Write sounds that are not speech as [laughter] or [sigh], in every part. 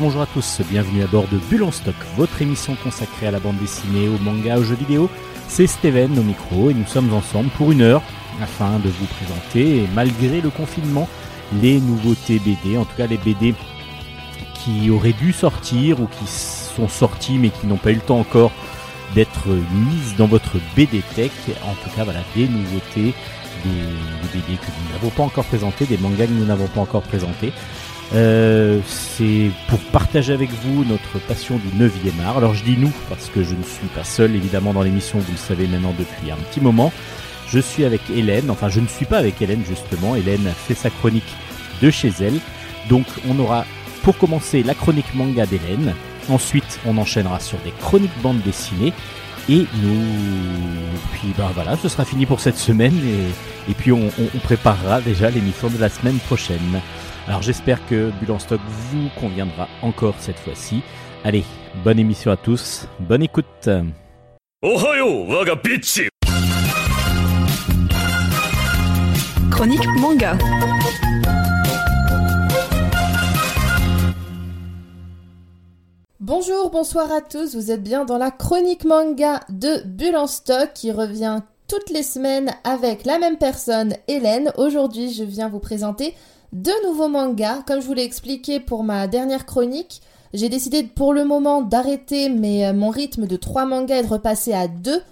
Bonjour à tous, bienvenue à bord de Bulle Stock, votre émission consacrée à la bande dessinée, au manga, aux jeux vidéo. C'est Steven au micro et nous sommes ensemble pour une heure afin de vous présenter, malgré le confinement, les nouveautés BD, en tout cas les BD qui auraient dû sortir ou qui sont sortis mais qui n'ont pas eu le temps encore d'être mises dans votre BD Tech. En tout cas, voilà, des nouveautés, des, BD que nous n'avons pas encore présentées, des mangas que nous n'avons pas encore présentés. Euh, c'est pour partager avec vous notre passion du 9e art. Alors je dis nous parce que je ne suis pas seul évidemment dans l'émission, vous le savez maintenant depuis un petit moment. Je suis avec Hélène, enfin je ne suis pas avec Hélène justement, Hélène fait sa chronique de chez elle. Donc on aura pour commencer la chronique manga d'Hélène, ensuite on enchaînera sur des chroniques bandes dessinées et nous, puis ben voilà, ce sera fini pour cette semaine et, puis on préparera déjà l'émission de la semaine prochaine. Alors j'espère que Bulle stock vous conviendra encore cette fois-ci. Allez, bonne émission à tous, bonne écoute. Chronique manga. Bonjour, bonsoir à tous, vous êtes bien dans la chronique manga de Bulle stock qui revient toutes les semaines avec la même personne, Hélène. Aujourd'hui, je viens vous présenter deux nouveaux mangas. Comme je vous l'ai expliqué pour ma dernière chronique, j'ai décidé pour le moment d'arrêter euh, mon rythme de trois mangas et de repasser à deux.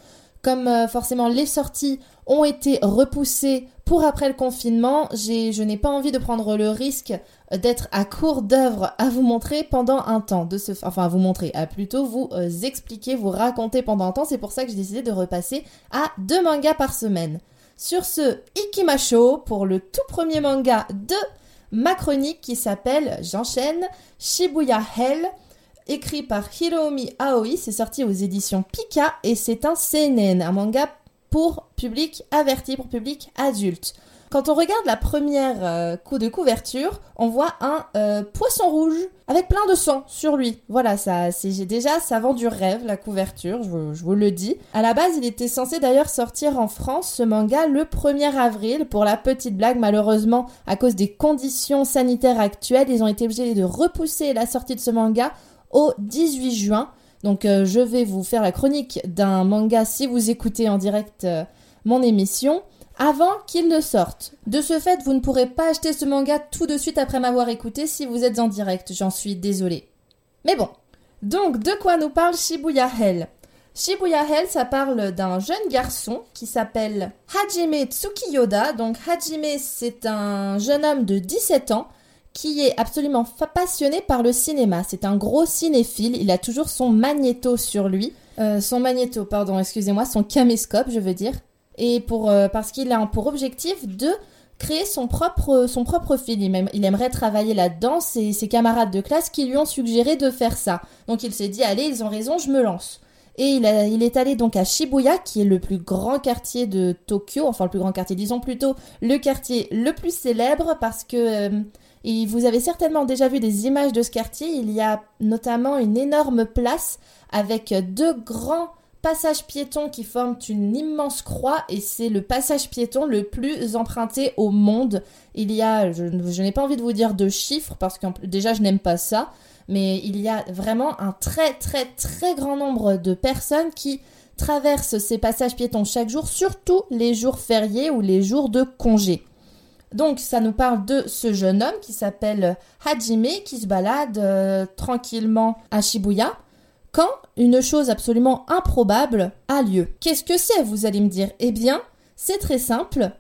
Comme euh, forcément les sorties ont été repoussées pour après le confinement, je n'ai pas envie de prendre le risque d'être à court d'œuvres à vous montrer pendant un temps, de ce, enfin à vous montrer, à plutôt vous euh, expliquer, vous raconter pendant un temps. C'est pour ça que j'ai décidé de repasser à deux mangas par semaine. Sur ce, Ikimasho pour le tout premier manga de ma chronique qui s'appelle, j'enchaîne, Shibuya Hell, écrit par Hiromi Aoi, c'est sorti aux éditions Pika et c'est un CNN, un manga pour public averti, pour public adulte. Quand on regarde la première euh, de couverture, on voit un euh, poisson rouge avec plein de sang sur lui. Voilà, ça, déjà, ça vend du rêve la couverture, je, je, vous le dis. À la base, il était censé d'ailleurs sortir en France ce manga le 1er avril. Pour la petite blague, malheureusement, à cause des conditions sanitaires actuelles, ils ont été obligés de repousser la sortie de ce manga au 18 juin. Donc, euh, je vais vous faire la chronique d'un manga si vous écoutez en direct mon émission avant qu'il ne sorte. De ce fait, vous ne pourrez pas acheter ce manga tout de suite après m'avoir écouté si vous êtes en direct, j'en suis désolée. Mais bon. Donc, de quoi nous parle Shibuya Hell? Shibuya Hell, ça parle d'un jeune garçon qui s'appelle Hajime Tsukiyoda. Donc, Hajime, c'est un jeune homme de 17 ans qui est absolument passionné par le cinéma. C'est un gros cinéphile. Il a toujours son magnéto sur lui. Euh, son magnéto, pardon, excusez-moi, son caméscope, je veux dire et pour, euh, parce qu'il a pour objectif de créer son propre, son propre film. Il, aimerait travailler là-dedans. C'est ses camarades de classe qui lui ont suggéré de faire ça. Donc il s'est dit, allez, ils ont raison, je me lance. Et il, est allé donc à Shibuya, qui est le plus grand quartier de Tokyo, enfin le plus grand quartier, disons plutôt le quartier le plus célèbre, parce que euh, et vous avez certainement déjà vu des images de ce quartier. Il y a notamment une énorme place avec deux grands passage piéton qui forment une immense croix et c'est le passage piéton le plus emprunté au monde. Il y a, je, n'ai pas envie de vous dire de chiffres parce que déjà je n'aime pas ça, mais il y a vraiment un très très très grand nombre de personnes qui traversent ces passages piétons chaque jour, surtout les jours fériés ou les jours de congé. Donc ça nous parle de ce jeune homme qui s'appelle Hajime qui se balade euh, tranquillement à Shibuya quand une chose absolument improbable a lieu. Qu'est-ce que c'est, vous allez me dire? Eh bien, c'est très simple.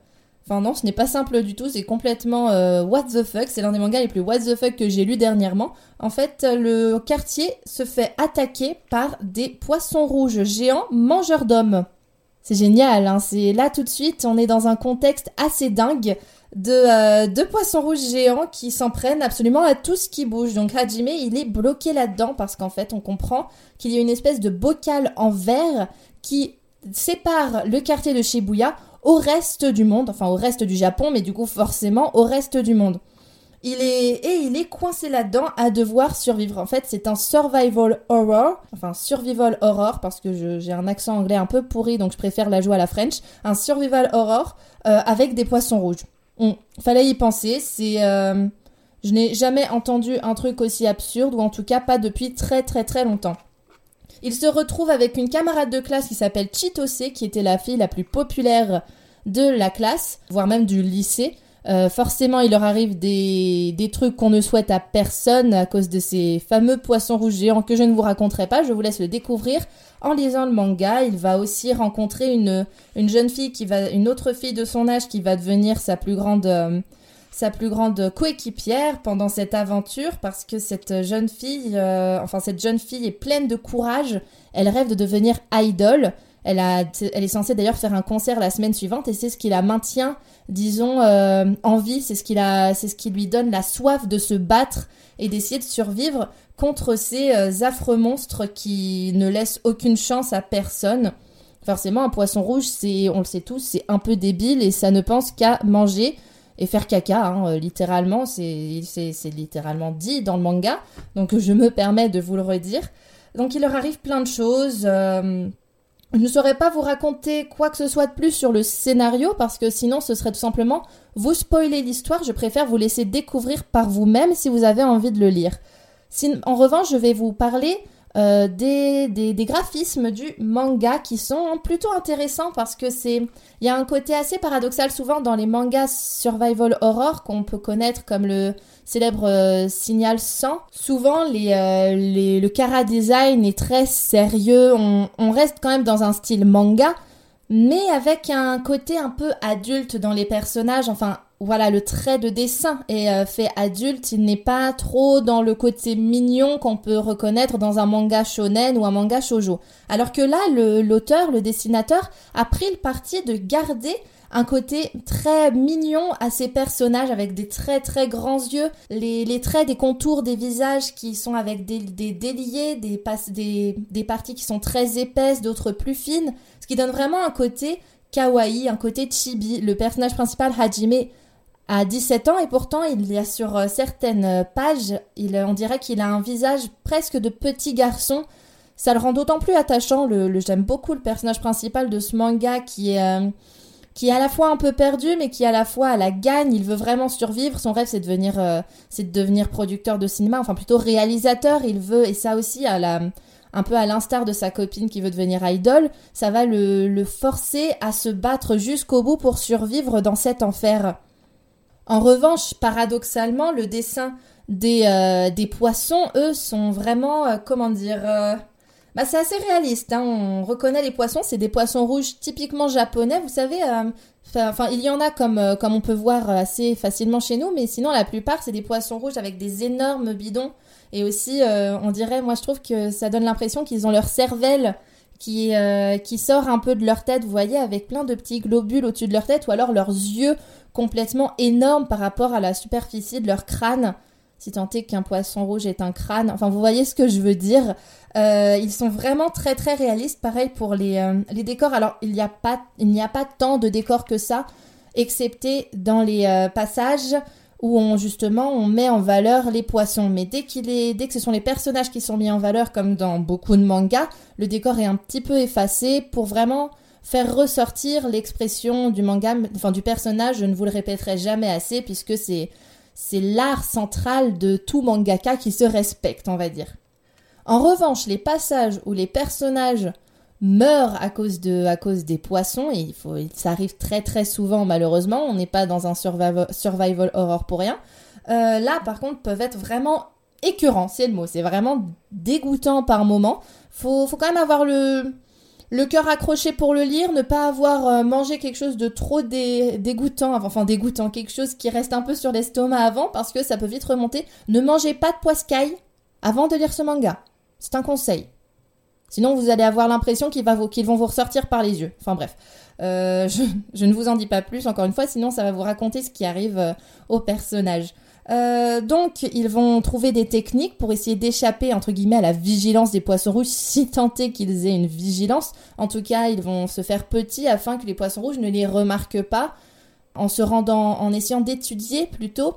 Enfin non, ce n'est pas simple du tout, c'est complètement euh, what the fuck, c'est l'un des mangas les plus what the fuck que j'ai lu dernièrement. En fait, le quartier se fait attaquer par des poissons rouges géants mangeurs d'hommes. C'est génial, hein là tout de suite, on est dans un contexte assez dingue de euh, deux poissons rouges géants qui s'en prennent absolument à tout ce qui bouge. Donc Hajime, il est bloqué là-dedans parce qu'en fait, on comprend qu'il y a une espèce de bocal en verre qui sépare le quartier de Shibuya au reste du monde, enfin au reste du Japon, mais du coup forcément au reste du monde. Il est et il est coincé là-dedans à devoir survivre. En fait, c'est un survival horror, enfin survival horror parce que j'ai un accent anglais un peu pourri, donc je préfère la jouer à la French. Un survival horror euh, avec des poissons rouges. Fallait y penser. C'est, euh, Je n'ai jamais entendu un truc aussi absurde, ou en tout cas pas depuis très très très longtemps. Il se retrouve avec une camarade de classe qui s'appelle Chitose, qui était la fille la plus populaire de la classe, voire même du lycée. Euh, forcément, il leur arrive des, des trucs qu'on ne souhaite à personne à cause de ces fameux poissons rouges géants que je ne vous raconterai pas. Je vous laisse le découvrir en lisant le manga. Il va aussi rencontrer une, une jeune fille qui va, une autre fille de son âge qui va devenir sa plus grande, euh, sa plus grande coéquipière pendant cette aventure parce que cette jeune fille, euh, enfin cette jeune fille est pleine de courage. Elle rêve de devenir idol. Elle, a, elle est censée d'ailleurs faire un concert la semaine suivante et c'est ce qui la maintient, disons, euh, en vie. C'est ce, qui ce qui lui donne la soif de se battre et d'essayer de survivre contre ces euh, affreux monstres qui ne laissent aucune chance à personne. Forcément, un poisson rouge, c'est, on le sait tous, c'est un peu débile et ça ne pense qu'à manger et faire caca, hein, euh, littéralement, c'est, c'est littéralement dit dans le manga. Donc je me permets de vous le redire. Donc il leur arrive plein de choses. Je ne saurais pas vous raconter quoi que ce soit de plus sur le scénario parce que sinon ce serait tout simplement vous spoiler l'histoire. Je préfère vous laisser découvrir par vous-même si vous avez envie de le lire. en revanche, je vais vous parler euh, des, des, graphismes du manga qui sont plutôt intéressants parce que c'est il y a un côté assez paradoxal souvent dans les mangas survival horror qu'on peut connaître comme le célèbre euh, Signal 100. Souvent euh, le cara design est très sérieux, on, reste quand même dans un style manga mais avec un côté un peu adulte dans les personnages, enfin voilà, le trait de dessin est euh, fait adulte, il n'est pas trop dans le côté mignon qu'on peut reconnaître dans un manga shonen ou un manga shojo. Alors que là, l'auteur, le, dessinateur, a pris le parti de garder un côté très mignon à ces personnages avec des très très grands yeux, les, traits des contours des visages qui sont avec des, des déliés, des, des, des parties qui sont très épaisses, d'autres plus fines, ce qui donne vraiment un côté kawaii, un côté chibi. Le personnage principal, Hajime, a 17 ans et pourtant il y a sur euh, certaines pages, il, on dirait qu'il a un visage presque de petit garçon. Ça le rend d'autant plus attachant. Le, J'aime beaucoup le personnage principal de ce manga qui est, euh, qui est à la fois un peu perdu mais qui à la fois à la gagne. Il veut vraiment survivre. Son rêve c'est de devenir, euh, c'est de devenir producteur de cinéma, enfin plutôt réalisateur. Il veut et ça aussi à la un peu à l'instar de sa copine qui veut devenir idol, ça va le, le forcer à se battre jusqu'au bout pour survivre dans cet enfer. En revanche, paradoxalement, le dessin des, euh, des poissons, eux, sont vraiment, euh, comment dire, bah, c'est assez réaliste. Hein. On reconnaît les poissons, c'est des poissons rouges typiquement japonais. Vous savez, enfin, il y en a comme, comme on peut voir assez facilement chez nous, mais sinon, la plupart, c'est des poissons rouges avec des énormes bidons. Et aussi, on dirait, moi, je trouve que ça donne l'impression qu'ils ont leur cervelle qui, qui sort un peu de leur tête, vous voyez, avec plein de petits globules au-dessus de leur tête, ou alors leurs yeux complètement énormes par rapport à la superficie de leur crâne. Si tant est qu'un poisson rouge est un crâne. Enfin, vous voyez ce que je veux dire. Euh, ils sont vraiment très très réalistes. Pareil pour les, euh, décors. Alors, il n'y a, pas, il n'y a pas tant de décors que ça, excepté dans les euh, passages où on justement on met en valeur les poissons. Mais dès qu'il est, dès que ce sont les personnages qui sont mis en valeur, comme dans beaucoup de mangas, le décor est un petit peu effacé pour vraiment faire ressortir l'expression du manga, enfin du personnage, je ne vous le répéterai jamais assez puisque c'est c'est l'art central de tout mangaka qui se respecte, on va dire. En revanche, les passages où les personnages meurent à cause des poissons et ça arrive très très souvent malheureusement, on n'est pas dans un survival, horror pour rien. Euh, là par contre peuvent être vraiment écœurants, c'est le mot, c'est vraiment dégoûtant par moment. Faut quand même avoir le le cœur accroché pour le lire, ne pas avoir euh, mangé quelque chose de trop dégoûtant, enfin dégoûtant, quelque chose qui reste un peu sur l'estomac avant, parce que ça peut vite remonter. Ne mangez pas de poiscaille avant de lire ce manga. C'est un conseil. Sinon, vous allez avoir l'impression qu'ils vont vous ressortir par les yeux. Enfin bref, euh, [laughs] je, ne vous en dis pas plus, encore une fois, sinon ça va vous raconter ce qui arrive euh, au personnage. Euh, donc, ils vont trouver des techniques pour essayer d'échapper, entre guillemets, à la vigilance des poissons rouges, [laughs] si tant est qu'ils aient une vigilance. En tout cas, ils vont se faire petits afin que les poissons rouges ne les remarquent pas, en se rendant, en essayant d'étudier plutôt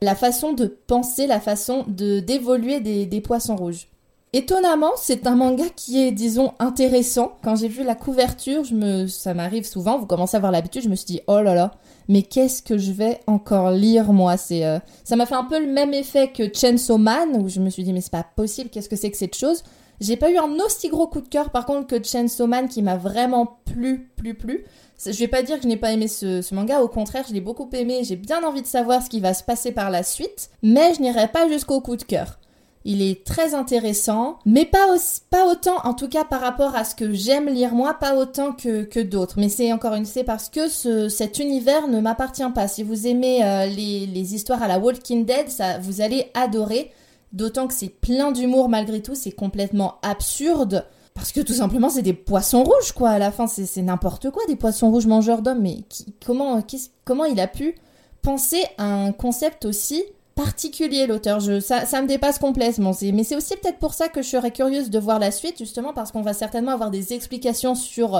la façon de penser, la façon de d'évoluer des, des poissons rouges. Étonnamment, c'est un manga qui est, disons, intéressant. Quand j'ai vu la couverture, je me, ça m'arrive souvent, vous commencez à avoir l'habitude, je me suis dit, oh là là, mais qu'est-ce que je vais encore lire, moi? C'est, euh, Ça m'a fait un peu le même effet que Chainsaw Man, où je me suis dit, mais c'est pas possible, qu'est-ce que c'est que cette chose? J'ai pas eu un aussi gros coup de cœur, par contre, que Chainsaw Man, qui m'a vraiment plu, plu, plu. Je vais pas dire que je n'ai pas aimé ce, ce, manga, au contraire, je l'ai beaucoup aimé, j'ai bien envie de savoir ce qui va se passer par la suite, mais je n'irai pas jusqu'au coup de cœur. Il est très intéressant, mais pas, pas autant, en tout cas par rapport à ce que j'aime lire moi, pas autant que, que d'autres. Mais c'est encore une fois parce que ce, cet univers ne m'appartient pas. Si vous aimez euh, les, les, histoires à la Walking Dead, ça, vous allez adorer. D'autant que c'est plein d'humour malgré tout, c'est complètement absurde. Parce que tout simplement, c'est des poissons rouges, quoi. À la fin, c'est n'importe quoi, des poissons rouges mangeurs d'hommes. Mais qui, comment, comment il a pu penser à un concept aussi particulier l'auteur. Ça, me dépasse complètement. Mais c'est aussi peut-être pour ça que je serais curieuse de voir la suite, justement parce qu'on va certainement avoir des explications sur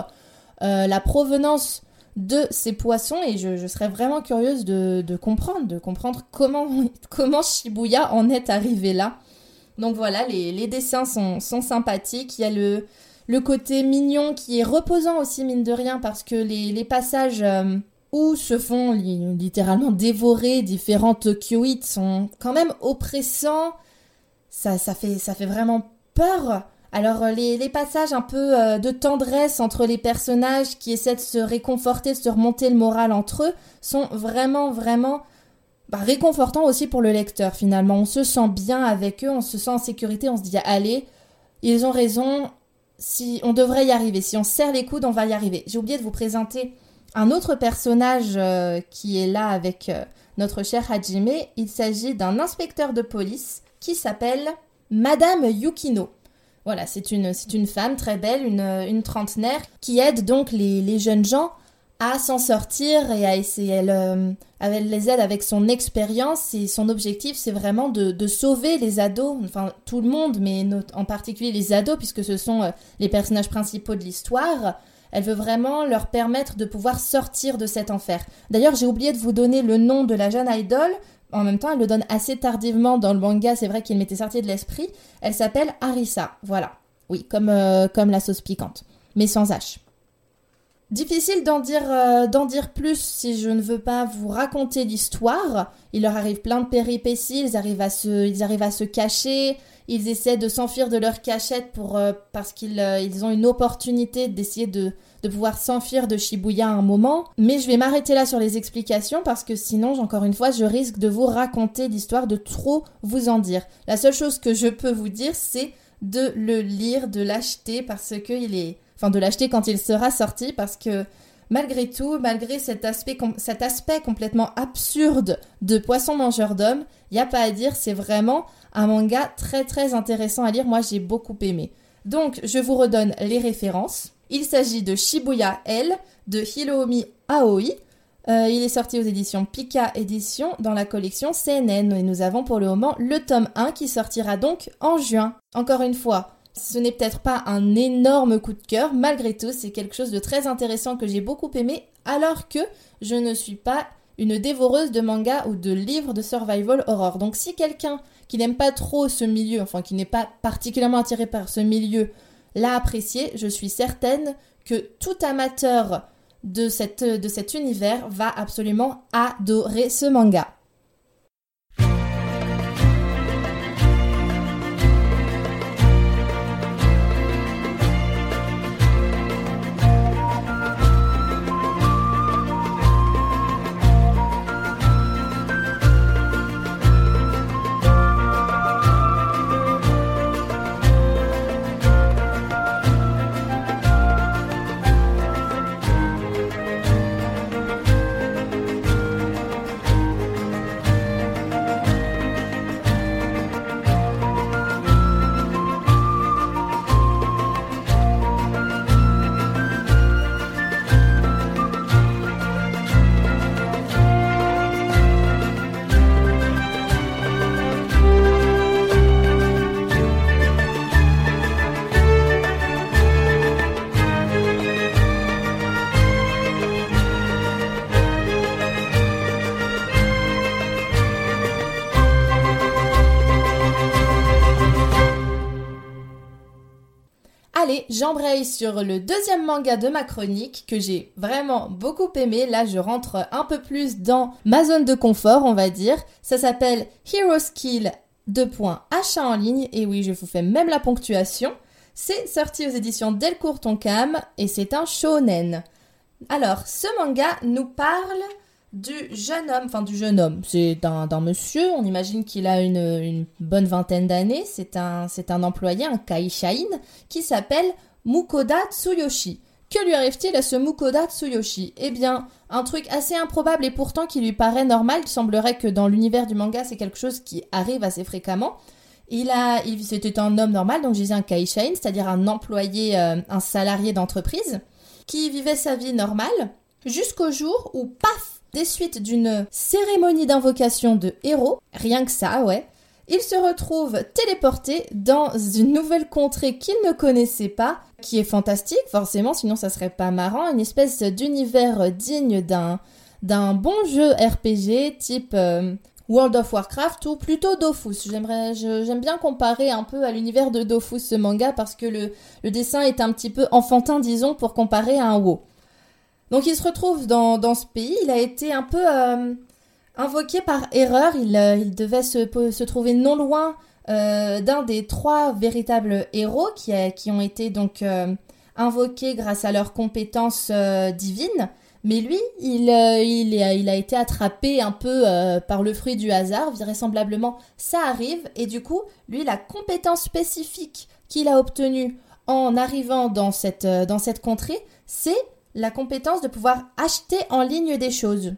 euh, la provenance de ces poissons et je, serais vraiment curieuse de, comprendre, de comprendre comment, [laughs] Shibuya en est arrivé là. Donc voilà, les, dessins sont, sympathiques. Il y a le, le côté mignon qui est reposant aussi, mine de rien, parce que les, passages... Euh, où se font littéralement dévorer différentes kyoites sont quand même oppressants. Ça, ça, fait, ça fait vraiment peur. Alors les, les passages un peu euh, de tendresse entre les personnages qui essaient de se réconforter, de se remonter le moral entre eux, sont vraiment, vraiment bah, réconfortants aussi pour le lecteur finalement. On se sent bien avec eux, on se sent en sécurité, on se dit allez, ils ont raison, si on devrait y arriver, si on serre les coudes, on va y arriver. J'ai oublié de vous présenter un autre personnage euh, qui est là avec euh, notre cher Hajime, il s'agit d'un inspecteur de police qui s'appelle Madame Yukino. Voilà, c'est une, une femme très belle, une, une trentenaire, qui aide donc les, les jeunes gens à s'en sortir et à essayer. Elle, euh, elle, les aide avec son expérience et son objectif, c'est vraiment de, de, sauver les ados, enfin tout le monde, mais en particulier les ados, puisque ce sont les personnages principaux de l'histoire. Elle veut vraiment leur permettre de pouvoir sortir de cet enfer. D'ailleurs, j'ai oublié de vous donner le nom de la jeune idole. En même temps, elle le donne assez tardivement dans le manga, c'est vrai qu'il m'était sorti de l'esprit. Elle s'appelle Arisa. Voilà. Oui, comme, euh, comme la sauce piquante, mais sans H. Difficile d'en dire, euh, d'en dire plus si je ne veux pas vous raconter l'histoire. Il leur arrive plein de péripéties, ils arrivent à se cacher, ils essaient de s'enfuir de leur cachette pour, euh, parce qu'ils ils ont une opportunité d'essayer de, pouvoir s'enfuir de Shibuya un moment. Mais je vais m'arrêter là sur les explications parce que sinon, encore une fois, je risque de vous raconter l'histoire, de trop vous en dire. La seule chose que je peux vous dire, c'est de le lire, de l'acheter parce que il est... Enfin, de l'acheter quand il sera sorti parce que malgré tout, malgré cet aspect, complètement absurde de poisson mangeur d'hommes, il n'y a pas à dire, c'est vraiment un manga très très intéressant à lire. Moi, j'ai beaucoup aimé. Donc, je vous redonne les références. Il s'agit de Shibuya L de Hiromi Aoi. Euh, il est sorti aux éditions Pika Édition dans la collection CNN et nous avons pour le moment le tome 1 qui sortira donc en juin. Encore une fois, ce n'est peut-être pas un énorme coup de cœur, malgré tout, c'est quelque chose de très intéressant que j'ai beaucoup aimé, alors que je ne suis pas une dévoreuse de manga ou de livres de survival horror. Donc si quelqu'un qui n'aime pas trop ce milieu, enfin qui n'est pas particulièrement attiré par ce milieu, l'a apprécié, je suis certaine que tout amateur de, de cet univers va absolument adorer ce manga. Allez, j'embraye sur le deuxième manga de ma chronique que j'ai vraiment beaucoup aimé. Là, je rentre un peu plus dans ma zone de confort, on va dire. Ça s'appelle Hero Skill 2. achat en ligne. Et oui, je vous fais même la ponctuation. C'est sorti aux éditions Delcourt Tonkam et c'est un shonen. Alors, ce manga nous parle du jeune homme, enfin du jeune homme, c'est d'un monsieur, on imagine qu'il a une, bonne vingtaine d'années, c'est un, un employé, un kaishain, qui s'appelle Mukoda Tsuyoshi. Que lui arrive-t-il à ce Mukoda Tsuyoshi? Eh bien, un truc assez improbable et pourtant qui lui paraît normal, il semblerait que dans l'univers du manga c'est quelque chose qui arrive assez fréquemment. Il a, il, c'était un homme normal, donc je disais un kaishain, c'est-à-dire un employé, euh, un salarié d'entreprise, qui vivait sa vie normale, jusqu'au jour où, paf, des suites d'une cérémonie d'invocation de héros, rien que ça, ouais, il se retrouve téléporté dans une nouvelle contrée qu'il ne connaissait pas, qui est fantastique, forcément, sinon ça serait pas marrant, une espèce d'univers digne d'un bon jeu RPG type euh, World of Warcraft ou plutôt Dofus. J'aimerais, j'aime bien comparer un peu à l'univers de Dofus ce manga parce que le, le dessin est un petit peu enfantin, disons, pour comparer à un WoW. Donc il se retrouve dans, dans ce pays, il a été un peu euh, invoqué par erreur, il, euh, devait se, trouver non loin euh, d'un des trois véritables héros qui, ont été donc invoqués grâce à leurs compétences divines. Mais lui, il, a été attrapé un peu par le fruit du hasard, vraisemblablement. Ça arrive, et du coup, lui, la compétence spécifique qu'il a obtenue en arrivant dans cette, dans cette contrée, c'est la compétence de pouvoir acheter en ligne des choses.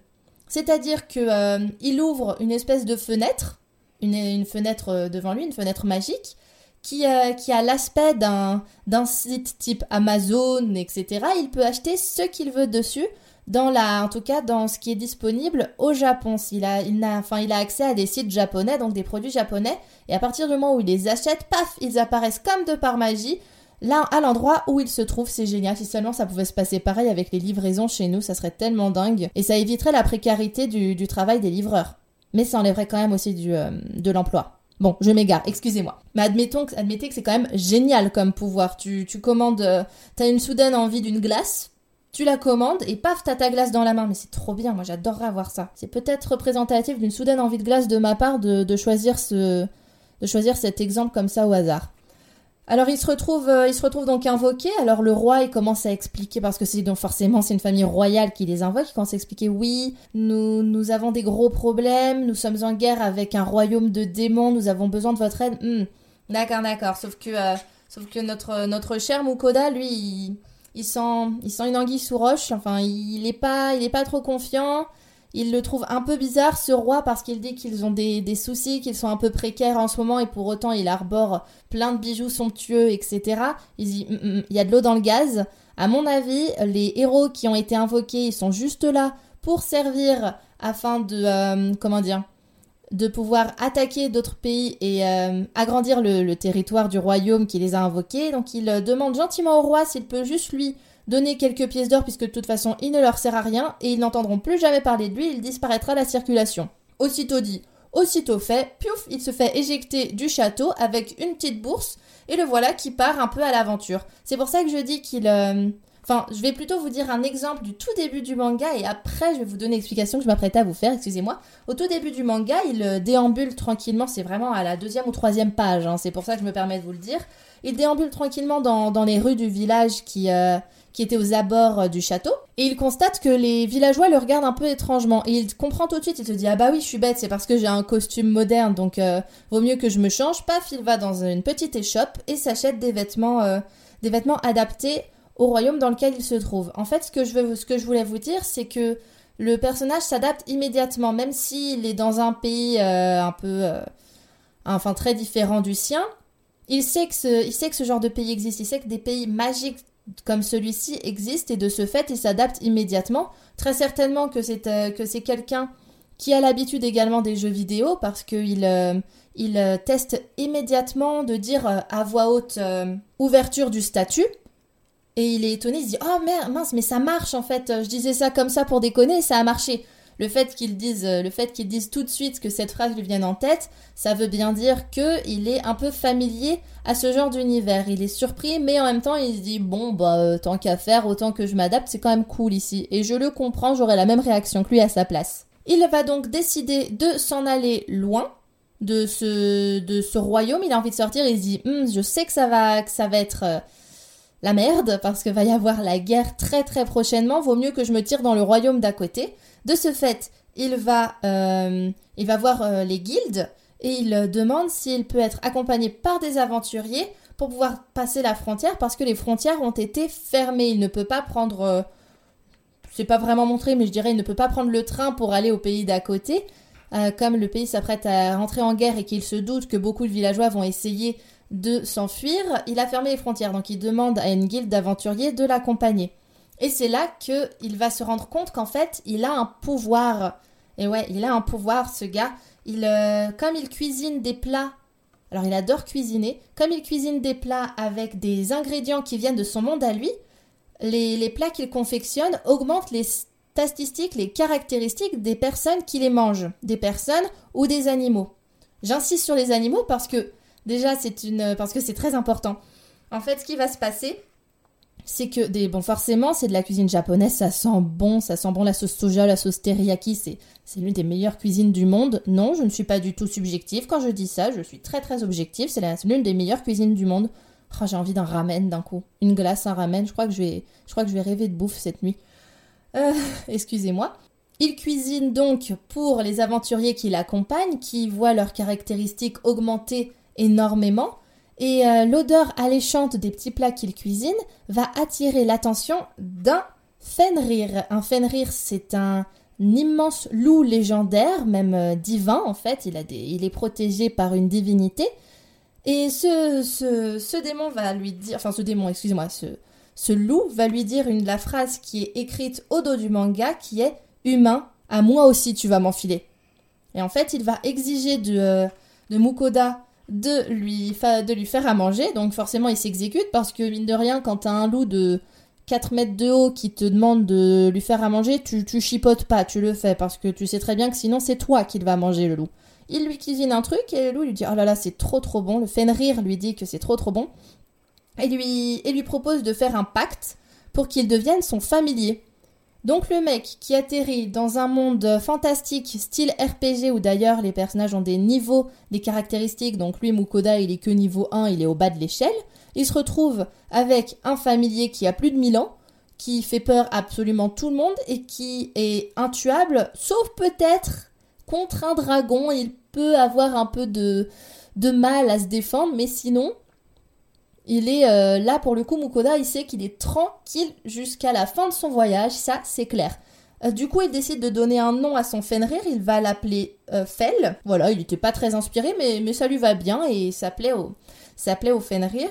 C'est-à-dire que euh, ouvre une espèce de fenêtre, une, fenêtre euh, devant lui, une fenêtre magique, qui, euh, qui a l'aspect d'un, d'un site type Amazon, etc. Il peut acheter ce qu'il veut dessus, dans la, en tout cas dans ce qui est disponible au Japon. Il a, il a, enfin, il a accès à des sites japonais, donc des produits japonais, et à partir du moment où il les achète, paf, ils apparaissent comme de par magie Là, à l'endroit où il se trouve, c'est génial. Si seulement ça pouvait se passer pareil avec les livraisons chez nous, ça serait tellement dingue. Et ça éviterait la précarité du, travail des livreurs. Mais ça enlèverait quand même aussi du, euh, de l'emploi. Bon, je m'égare, excusez-moi. Mais admettons, admettez que c'est quand même génial comme pouvoir. Tu, tu commandes, euh, t'as une soudaine envie d'une glace, tu la commandes et paf, t'as ta glace dans la main. Mais c'est trop bien, moi j'adorerais avoir ça. C'est peut-être représentatif d'une soudaine envie de glace de ma part de, de, choisir ce, de choisir cet exemple comme ça au hasard. Alors il se retrouve, euh, il se retrouve donc invoqué. Alors le roi, il commence à expliquer parce que c'est donc forcément c'est une famille royale qui les invoque. Il commence à expliquer oui, nous nous avons des gros problèmes, nous sommes en guerre avec un royaume de démons, nous avons besoin de votre aide. Hmm. D'accord, d'accord. Sauf que, euh, sauf que notre notre cher Mukoda, lui, il, il, sent, il sent une anguille sous roche. Enfin, il est pas, il est pas trop confiant. Il le trouve un peu bizarre, ce roi, parce qu'il dit qu'ils ont des, soucis, qu'ils sont un peu précaires en ce moment, et pour autant il arbore plein de bijoux somptueux, etc. Il dit, il y a de l'eau dans le gaz. À mon avis, les héros qui ont été invoqués, ils sont juste là pour servir afin de, euh, comment dire, de pouvoir attaquer d'autres pays et euh, agrandir le, le, territoire du royaume qui les a invoqués. Donc il euh, demande gentiment au roi s'il peut juste lui donner quelques pièces d'or puisque de toute façon il ne leur sert à rien et ils n'entendront plus jamais parler de lui, il disparaîtra de la circulation. Aussitôt dit, aussitôt fait, piouf, il se fait éjecter du château avec une petite bourse et le voilà qui part un peu à l'aventure. C'est pour ça que je dis qu'il... Euh, enfin, je vais plutôt vous dire un exemple du tout début du manga et après je vais vous donner l'explication que je m'apprêtais à vous faire, excusez-moi. Au tout début du manga, il euh, déambule tranquillement, c'est vraiment à la deuxième ou troisième page, hein. c'est pour ça que je me permets de vous le dire. Il déambule tranquillement dans, les rues du village qui, euh, qui était aux abords euh, du château, et il constate que les villageois le regardent un peu étrangement, et il comprend tout de suite, il se dit ah bah oui je suis bête, c'est parce que j'ai un costume moderne, donc euh, vaut mieux que je me change, paf, il va dans une petite échoppe et s'achète des vêtements, euh, des vêtements adaptés au royaume dans lequel il se trouve. En fait, ce que je, voulais vous dire, c'est que le personnage s'adapte immédiatement, même s'il est dans un pays un peu, enfin très différent du sien. Il sait que ce genre de pays existe, il sait que des pays magiques comme celui-ci existe et de ce fait il s'adapte immédiatement. Très certainement que c'est euh, quelqu'un qui a l'habitude également des jeux vidéo parce qu'il euh, il euh, teste immédiatement de dire à voix haute ouverture du statut et il est étonné, il se dit oh merde mince mais ça marche en fait, je disais ça comme ça pour déconner ça a marché. Le fait qu'il dise, le fait qu'il dise tout de suite que cette phrase lui vienne en tête, ça veut bien dire que il est un peu familier à ce genre d'univers. Il est surpris, mais en même temps, il se dit bon bah tant qu'à faire, autant que je m'adapte, c'est quand même cool ici. Et je le comprends, j'aurais la même réaction que lui à sa place. Il va donc décider de s'en aller loin de ce, royaume. Il a envie de sortir. Il se dit hum, je sais que ça va, que ça va être la merde parce que va y avoir la guerre très très prochainement. Vaut mieux que je me tire dans le royaume d'à côté. De ce fait, il va, euh, voir euh, les guildes et il demande s'il peut être accompagné par des aventuriers pour pouvoir passer la frontière parce que les frontières ont été fermées. Il ne peut pas prendre, euh, c'est pas vraiment montré, mais je dirais il ne peut pas prendre le train pour aller au pays d'à côté. comme le pays s'apprête à rentrer en guerre et qu'il se doute que beaucoup de villageois vont essayer de s'enfuir, il a fermé les frontières, donc il demande à une guilde d'aventuriers de l'accompagner. Et c'est là qu'il va se rendre compte qu'en fait, il a un pouvoir. Et ouais, il a un pouvoir, ce gars. Il, euh, comme il cuisine des plats, alors il adore cuisiner, comme il cuisine des plats avec des ingrédients qui viennent de son monde à lui, les, les plats qu'il confectionne augmentent les statistiques, les caractéristiques des personnes qui les mangent, des personnes ou des animaux. J'insiste sur les animaux parce que Déjà, c'est une. Parce que c'est très important. En fait, ce qui va se passer, c'est que des bon forcément c'est de la cuisine japonaise ça sent bon ça sent bon la sauce soja la sauce teriyaki c'est c'est l'une des meilleures cuisines du monde. Non je ne suis pas du tout subjective quand je dis ça je suis très très objective c'est l'une des meilleures cuisines du monde. Oh, j'ai envie d'un ramen d'un coup une glace un ramen je crois que je vais je crois que je vais rêver de bouffe cette nuit. Euh, [laughs] excusez-moi. Il cuisine donc pour les aventuriers qui l'accompagnent qui voient leurs caractéristiques augmenter énormément et euh, l'odeur alléchante des petits plats qu'il cuisine va attirer l'attention d'un Fenrir. Un Fenrir, c'est un immense loup légendaire, même euh, divin en fait, il, a il est protégé par une divinité. Et ce, démon va lui dire, enfin ce démon, excusez-moi, ce, loup va lui dire la phrase qui est écrite au dos du manga qui est Humain, à moi aussi tu vas m'enfiler. Et en fait, il va exiger de, euh, de Mukoda de lui, faire à manger. Donc forcément, il s'exécute parce que, mine de rien, quand t'as un loup de 4 mètres de haut qui te demande de lui faire à manger, tu, tu chipotes pas, tu le fais parce que tu sais très bien que sinon c'est toi qui va manger le loup. Il lui cuisine un truc et le loup lui dit Oh là là, c'est trop trop bon. Le Fenrir lui dit que c'est trop trop bon. Et lui, et lui propose de faire un pacte pour qu'il devienne son familier. Donc le mec qui atterrit dans un monde fantastique, style RPG, où d'ailleurs les personnages ont des niveaux, des caractéristiques, donc lui Mukoda il est que niveau 1, il est au bas de l'échelle, il se retrouve avec un familier qui a plus de 1000 ans, qui fait peur absolument tout le monde et qui est intuable, sauf peut-être contre un dragon, il peut avoir un peu de, de mal à se défendre, mais sinon, il est euh, là pour le coup, Mukoda, il sait qu'il est tranquille jusqu'à la fin de son voyage, ça c'est clair. Euh, du coup, il décide de donner un nom à son Fenrir, il va l'appeler euh. Voilà, il n'était pas très inspiré, mais, mais ça lui va bien et ça plaît au, ça plaît au Fenrir.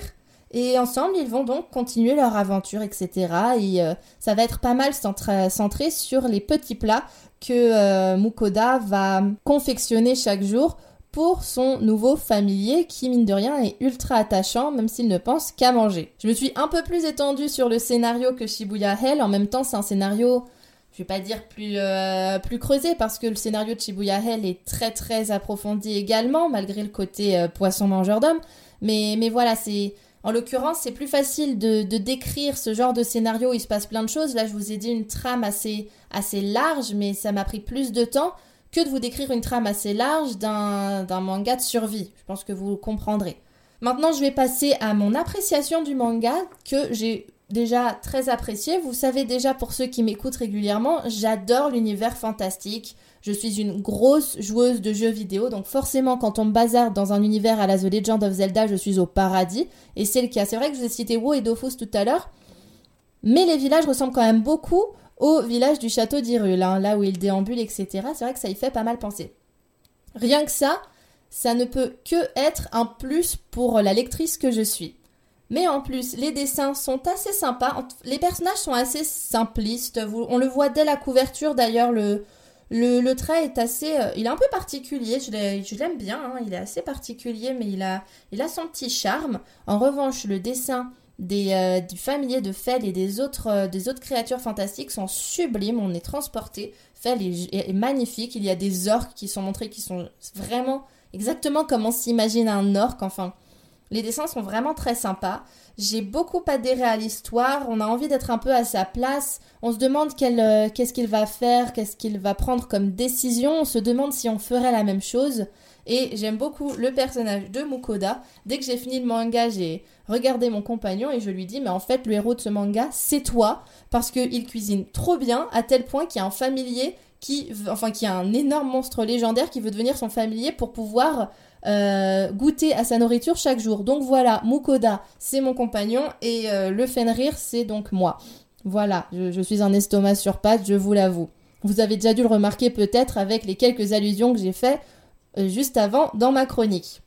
Et ensemble, ils vont donc continuer leur aventure, etc. Et ça va être pas mal centré sur les petits plats que Mukoda va confectionner chaque jour pour son nouveau familier qui, mine de rien, est ultra attachant même s'il ne pense qu'à manger. Je me suis un peu plus étendue sur le scénario que Shibuya Hell. En même temps, c'est un scénario, je vais pas dire plus, euh, creusé parce que le scénario de Shibuya Hell est très très approfondi également, malgré le côté euh, poisson mangeur d'homme. Mais, mais voilà, c'est. En l'occurrence, c'est plus facile de, décrire ce genre de scénario il se passe plein de choses. Là, je vous ai dit une trame assez, assez large, mais ça m'a pris plus de temps que de vous décrire une trame assez large d'un manga de survie. Je pense que vous comprendrez. Maintenant, je vais passer à mon appréciation du manga que j'ai déjà très apprécié. Vous savez déjà pour ceux qui m'écoutent régulièrement, j'adore l'univers fantastique. Je suis une grosse joueuse de jeux vidéo, donc forcément quand on me bazarde dans un univers à la The Legend of Zelda, je suis au paradis. Et c'est le cas. C'est vrai que je vous ai cité WoW et Dofus tout à l'heure, mais les villages ressemblent quand même beaucoup au village du château d'Irul, hein, là où il déambule, etc. C'est vrai que ça y fait pas mal penser. Rien que ça, ça ne peut que être un plus pour la lectrice que je suis. Mais en plus, les dessins sont assez sympas. Les personnages sont assez simplistes. On le voit dès la couverture d'ailleurs. Le, le, trait est assez. Euh, il est un peu particulier. Je l'aime bien. Hein. Il est assez particulier, mais il a, il a son petit charme. En revanche, le dessin des, du familier de Fel et des autres, des autres créatures fantastiques sont sublimes. On est transporté. Fel est, est, magnifique. Il y a des orques qui sont montrés qui sont vraiment exactement comme on s'imagine un orque. Enfin, les dessins sont vraiment très sympas. J'ai beaucoup adhéré à l'histoire. On a envie d'être un peu à sa place. On se demande euh, qu'est-ce qu'il va faire, qu'est-ce qu'il va prendre comme décision. On se demande si on ferait la même chose. Et j'aime beaucoup le personnage de Mukoda. Dès que j'ai fini le manga, j'ai regardé mon compagnon et je lui dis, mais en fait, le héros de ce manga, c'est toi. Parce qu'il cuisine trop bien, à tel point qu'il y a un familier qui, enfin, qui a un énorme monstre légendaire qui veut devenir son familier pour pouvoir euh, goûter à sa nourriture chaque jour. Donc voilà, Mukoda, c'est mon compagnon et euh, le Fenrir, c'est donc moi. Voilà, je, suis un estomac sur pattes, je vous l'avoue. Vous avez déjà dû le remarquer peut-être avec les quelques allusions que j'ai fait euh, juste avant dans ma chronique.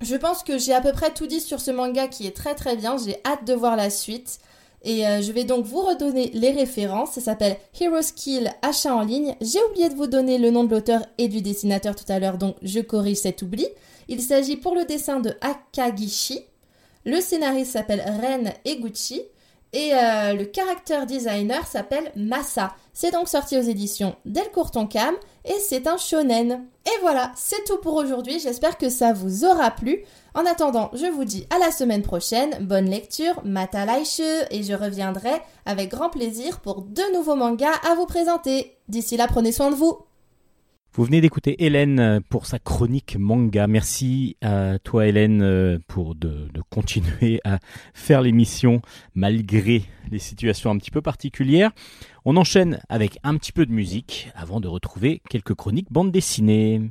Je pense que j'ai à peu près tout dit sur ce manga qui est très très bien, j'ai hâte de voir la suite. Et je vais donc vous redonner les références. Ça s'appelle Heroes Kill achat en ligne. J'ai oublié de vous donner le nom de l'auteur et du dessinateur tout à l'heure, donc je corrige cet oubli. Il s'agit pour le dessin de Akagishi. Le scénariste s'appelle Ren Eguchi. Et euh, le character designer s'appelle Massa. C'est donc sorti aux éditions Delcourt Tonkam et c'est un shonen. Et voilà, c'est tout pour aujourd'hui. J'espère que ça vous aura plu. En attendant, je vous dis à la semaine prochaine. Bonne lecture, mata et je reviendrai avec grand plaisir pour deux nouveaux mangas à vous présenter. D'ici là, prenez soin de vous. Vous venez d'écouter Hélène euh, pour sa chronique manga. Merci à toi Hélène euh, pour de, continuer à faire l'émission malgré les situations un petit peu particulières. On enchaîne avec un petit peu de musique avant de retrouver quelques chroniques bande dessinée.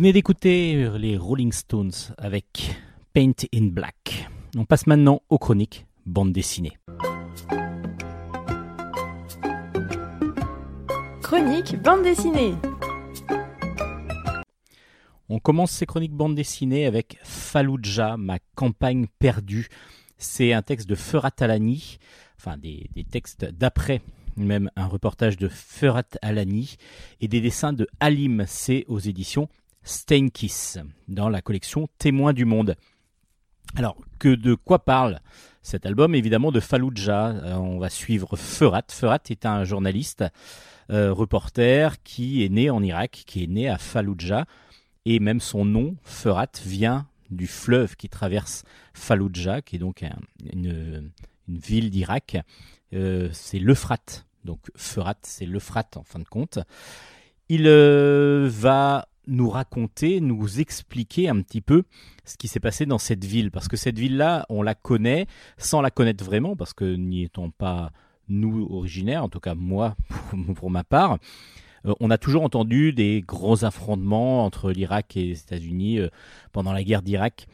Venez d'écouter les Rolling Stones avec Paint in Black. On passe maintenant aux chroniques bande dessinée. Chronique bande dessinée. On commence ces chroniques bande dessinée avec Fallujah, ma campagne perdue. C'est un texte de Ferat Alani, enfin des, des textes d'après même un reportage de Ferat Alani et des dessins de Halim C aux éditions Steinkiss dans la collection Témoins du monde. Alors, que de quoi parle cet album? Évidemment de Fallujah. Euh, on va suivre Ferat. Ferat est un journaliste, euh, reporter qui est né en Irak, qui est né à Fallujah. Et même son nom, Ferat, vient du fleuve qui traverse Fallujah, qui est donc une, ville d'Irak. Euh, c'est l'Euphrate. Donc Ferat, c'est l'Euphrate en fin de compte. Il va nous raconter, nous expliquer un petit peu ce qui s'est passé dans cette ville. Parce que cette ville-là, on la connaît sans la connaître vraiment, parce que n'y étant pas nous originaires, en tout cas moi [laughs] pour, ma part, euh, on a toujours entendu des gros affrontements entre l'Irak et les États-Unis euh, pendant la guerre d'Irak.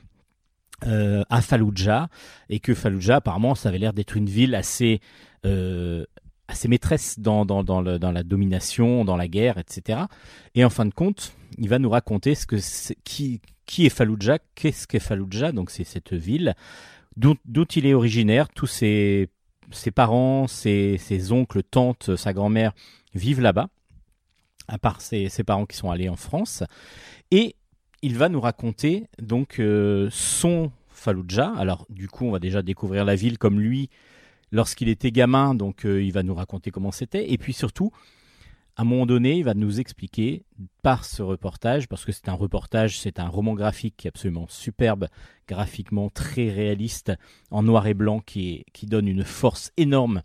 Euh, à Fallujah et que Fallujah apparemment ça avait l'air d'être une ville assez assez maîtresse dans, dans, dans, la domination, dans la guerre, etc. Et en fin de compte, il va nous raconter ce que qui, qui est Fallujah, qu'est-ce qu'est Fallujah, donc c'est cette ville, d'où il est originaire, tous ses, ses parents, ses, ses, oncles, tantes, sa grand-mère vivent là-bas, à part ses, ses, parents qui sont allés en France, et il va nous raconter donc euh, son Fallujah. Alors du coup, on va déjà découvrir la ville comme lui lorsqu'il était gamin, donc euh, il va nous raconter comment c'était, et puis surtout à un moment donné, il va nous expliquer par ce reportage, parce que c'est un reportage, c'est un roman graphique qui est absolument superbe, graphiquement très réaliste, en noir et blanc, qui, donne une force énorme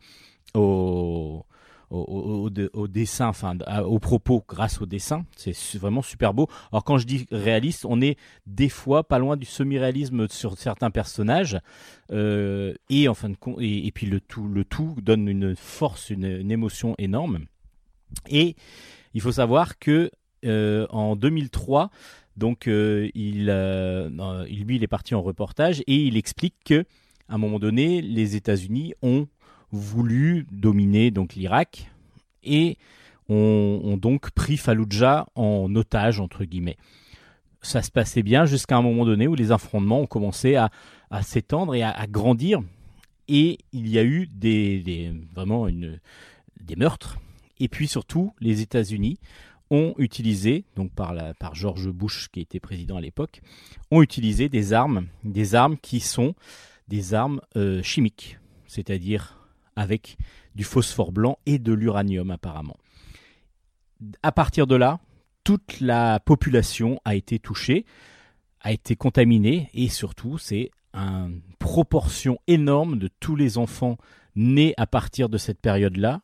au, au, dessin, enfin au propos grâce au dessin. C'est vraiment super beau. Alors quand je dis réaliste, on est des fois pas loin du semi-réalisme sur certains personnages, euh, et en fin de compte, et, puis le tout, le tout donne une force, une émotion énorme. Et il faut savoir que euh, en 2003, donc euh, il, euh, lui, il est parti en reportage et il explique que à un moment donné, les États-Unis ont voulu dominer donc l'Irak et ont, donc pris Fallujah en otage entre guillemets. Ça se passait bien jusqu'à un moment donné où les affrontements ont commencé à, s'étendre et à, grandir et il y a eu vraiment des meurtres et puis surtout, les États-Unis ont utilisé, donc par, George Bush qui était président à l'époque, ont utilisé des armes, des armes qui sont des armes euh, chimiques, c'est-à-dire avec du phosphore blanc et de l'uranium apparemment. À partir de là, toute la population a été touchée, a été contaminée et surtout c'est une proportion énorme de tous les enfants nés à partir de cette période-là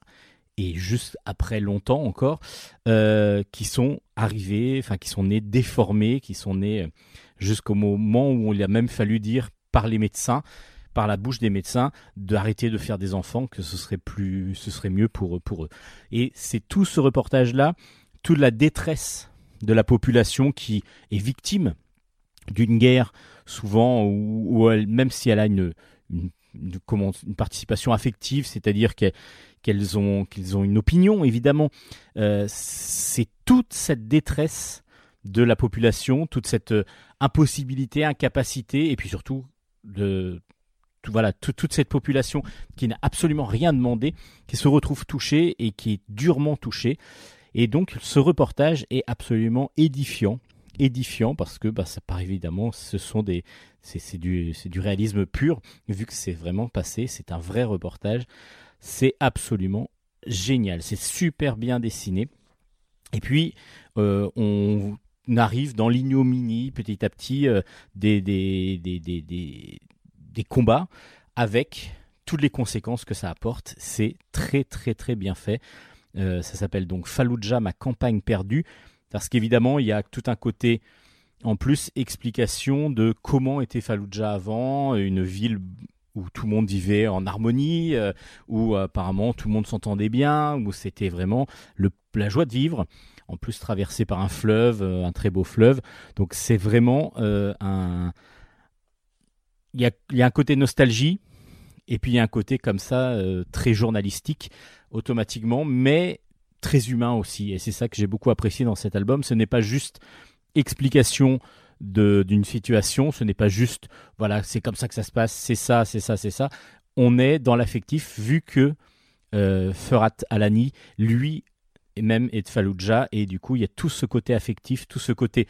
et juste après longtemps encore, euh, qui sont arrivés, enfin qui sont nés déformés, qui sont nés euh, jusqu'au moment où il a même fallu dire par les médecins, par la bouche des médecins, d'arrêter de faire des enfants, que ce serait plus, ce serait mieux pour eux, pour eux. Et c'est tout ce reportage-là, toute la détresse de la population qui est victime d'une guerre, souvent où, elle, même si elle a une, une participation affective, c'est-à-dire qu'elle qu'elles ont, qu'ils ont une opinion, évidemment. Euh, c'est toute cette détresse de la population, toute cette euh, impossibilité, incapacité, et puis surtout de voilà toute cette population qui n'a absolument rien demandé, qui se retrouve touchée et qui est durement touchée. Et donc ce reportage est absolument édifiant, édifiant parce que bah, ça paraît évidemment, ce sont des, c'est du, du réalisme pur vu que c'est vraiment passé, c'est un vrai reportage. C'est absolument génial. C'est super bien dessiné. Et puis, euh, on arrive dans l'ignominie petit à petit euh, des, des, des, des, combats avec toutes les conséquences que ça apporte. C'est très très très bien fait. Euh, ça s'appelle donc Fallujah, ma campagne perdue. Parce qu'évidemment, il y a tout un côté en plus explication de comment était Fallujah avant, une ville où tout le monde vivait en harmonie, euh, où apparemment tout le monde s'entendait bien, où c'était vraiment la joie de vivre. en plus traversé par un fleuve, un très beau fleuve. Donc c'est vraiment un... Il y a, y a, un côté nostalgie, et puis il y a un côté comme ça, très journalistique, automatiquement, mais très humain aussi. Et c'est ça que j'ai beaucoup apprécié dans cet album. Ce n'est pas juste explication d'une situation, ce n'est pas juste, voilà, c'est comme ça que ça se passe, c'est ça, c'est ça, c'est ça. On est dans l'affectif, vu que euh, Ferhat Alani, lui, même est de Fallujah, et du coup, il y a tout ce côté affectif, tout ce côté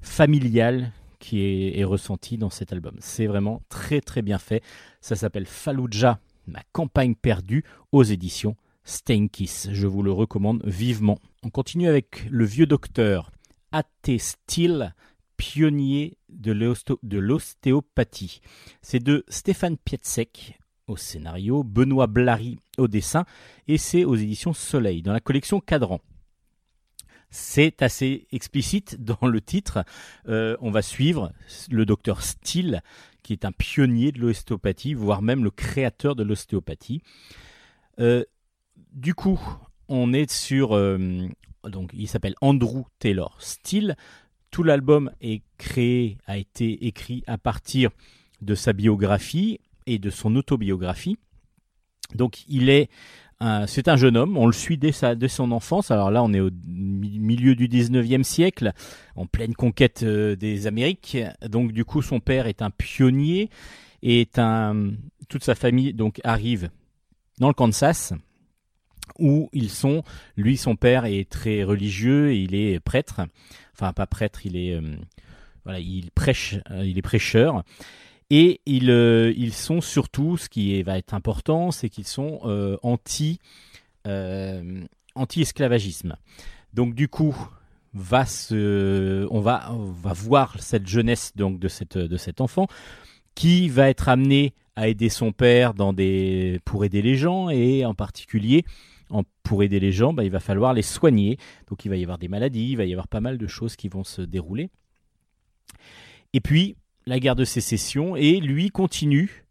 familial qui est, est ressenti dans cet album. C'est vraiment très très bien fait. Ça s'appelle Fallujah, ma campagne perdue, aux éditions Steinkiss. Je vous le recommande vivement. On continue avec le vieux docteur A.T. Steele, pionnier de l'ostéopathie. C'est de Stéphane Pietzek au scénario, Benoît Blary au dessin, et c'est aux éditions Soleil, dans la collection Cadran. C'est assez explicite dans le titre. Euh, on va suivre le docteur Steele, qui est un pionnier de l'ostéopathie, voire même le créateur de l'ostéopathie. Euh, du coup, on est sur. Euh, donc, il s'appelle Andrew Taylor Steele. Tout l'album a été écrit à partir de sa biographie et de son autobiographie. Donc. C'est un jeune homme, on le suit dès, son enfance. Alors là, on est au milieu du 19e siècle, en pleine conquête euh, des Amériques. Donc, du coup, son père est un pionnier et toute sa famille donc arrive dans le Kansas où ils sont, lui son père est très religieux il est prêtre, enfin pas prêtre, il est euh, voilà, il prêche, euh, il est prêcheur. Et ils, euh, ils sont surtout, ce qui va être important, c'est qu'ils sont anti anti esclavagisme. Donc du coup, va se, on va on va voir cette jeunesse donc de cette de cet enfant qui va être amené à aider son père dans des pour aider les gens et en particulier pour aider les gens, bah, il va falloir les soigner. Donc il va y avoir des maladies, il va y avoir pas mal de choses qui vont se dérouler. Et puis la guerre de sécession, et lui continue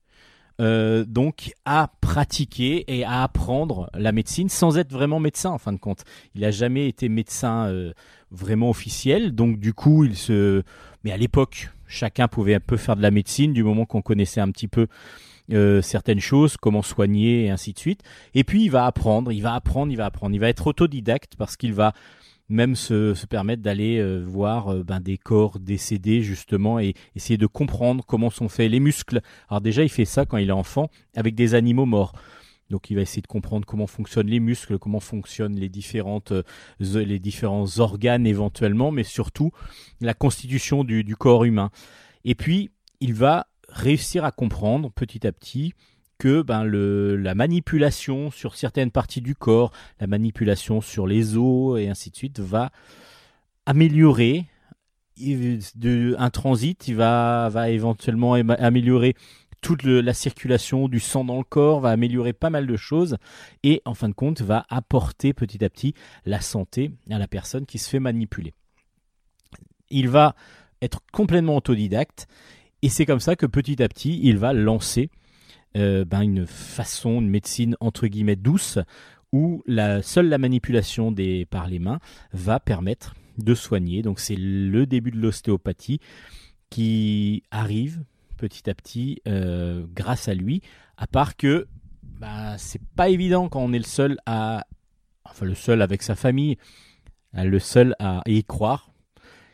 euh, donc à pratiquer et à apprendre la médecine sans être vraiment médecin en fin de compte. Il n'a jamais été médecin euh, vraiment officiel, donc du coup il se... Mais à l'époque, chacun pouvait un peu faire de la médecine du moment qu'on connaissait un petit peu euh, certaines choses, comment soigner et ainsi de suite. Et puis il va apprendre, il va apprendre, il va apprendre, il va être autodidacte parce qu'il va même se, permettre d'aller euh, voir euh, ben, des corps décédés justement et essayer de comprendre comment sont faits les muscles. Alors déjà il fait ça quand il est enfant avec des animaux morts. Donc il va essayer de comprendre comment fonctionnent les muscles, comment fonctionnent les différentes les différents organes éventuellement, mais surtout la constitution du corps humain. Et puis il va réussir à comprendre petit à petit que ben, le, la manipulation sur certaines parties du corps, la manipulation sur les os et ainsi de suite va améliorer un transit, il va, va éventuellement améliorer toute la circulation du sang dans le corps, va améliorer pas mal de choses et en fin de compte va apporter petit à petit la santé à la personne qui se fait manipuler. Il va être complètement autodidacte et c'est comme ça que petit à petit, il va lancer euh, ben, une façon, une médecine entre guillemets douce, où la, seule la manipulation par les mains va permettre de soigner. Donc c'est le début de l'ostéopathie qui arrive petit à petit euh, grâce à lui. À part que ben, c'est pas évident quand on est le seul à, enfin le seul avec sa famille, le seul à y croire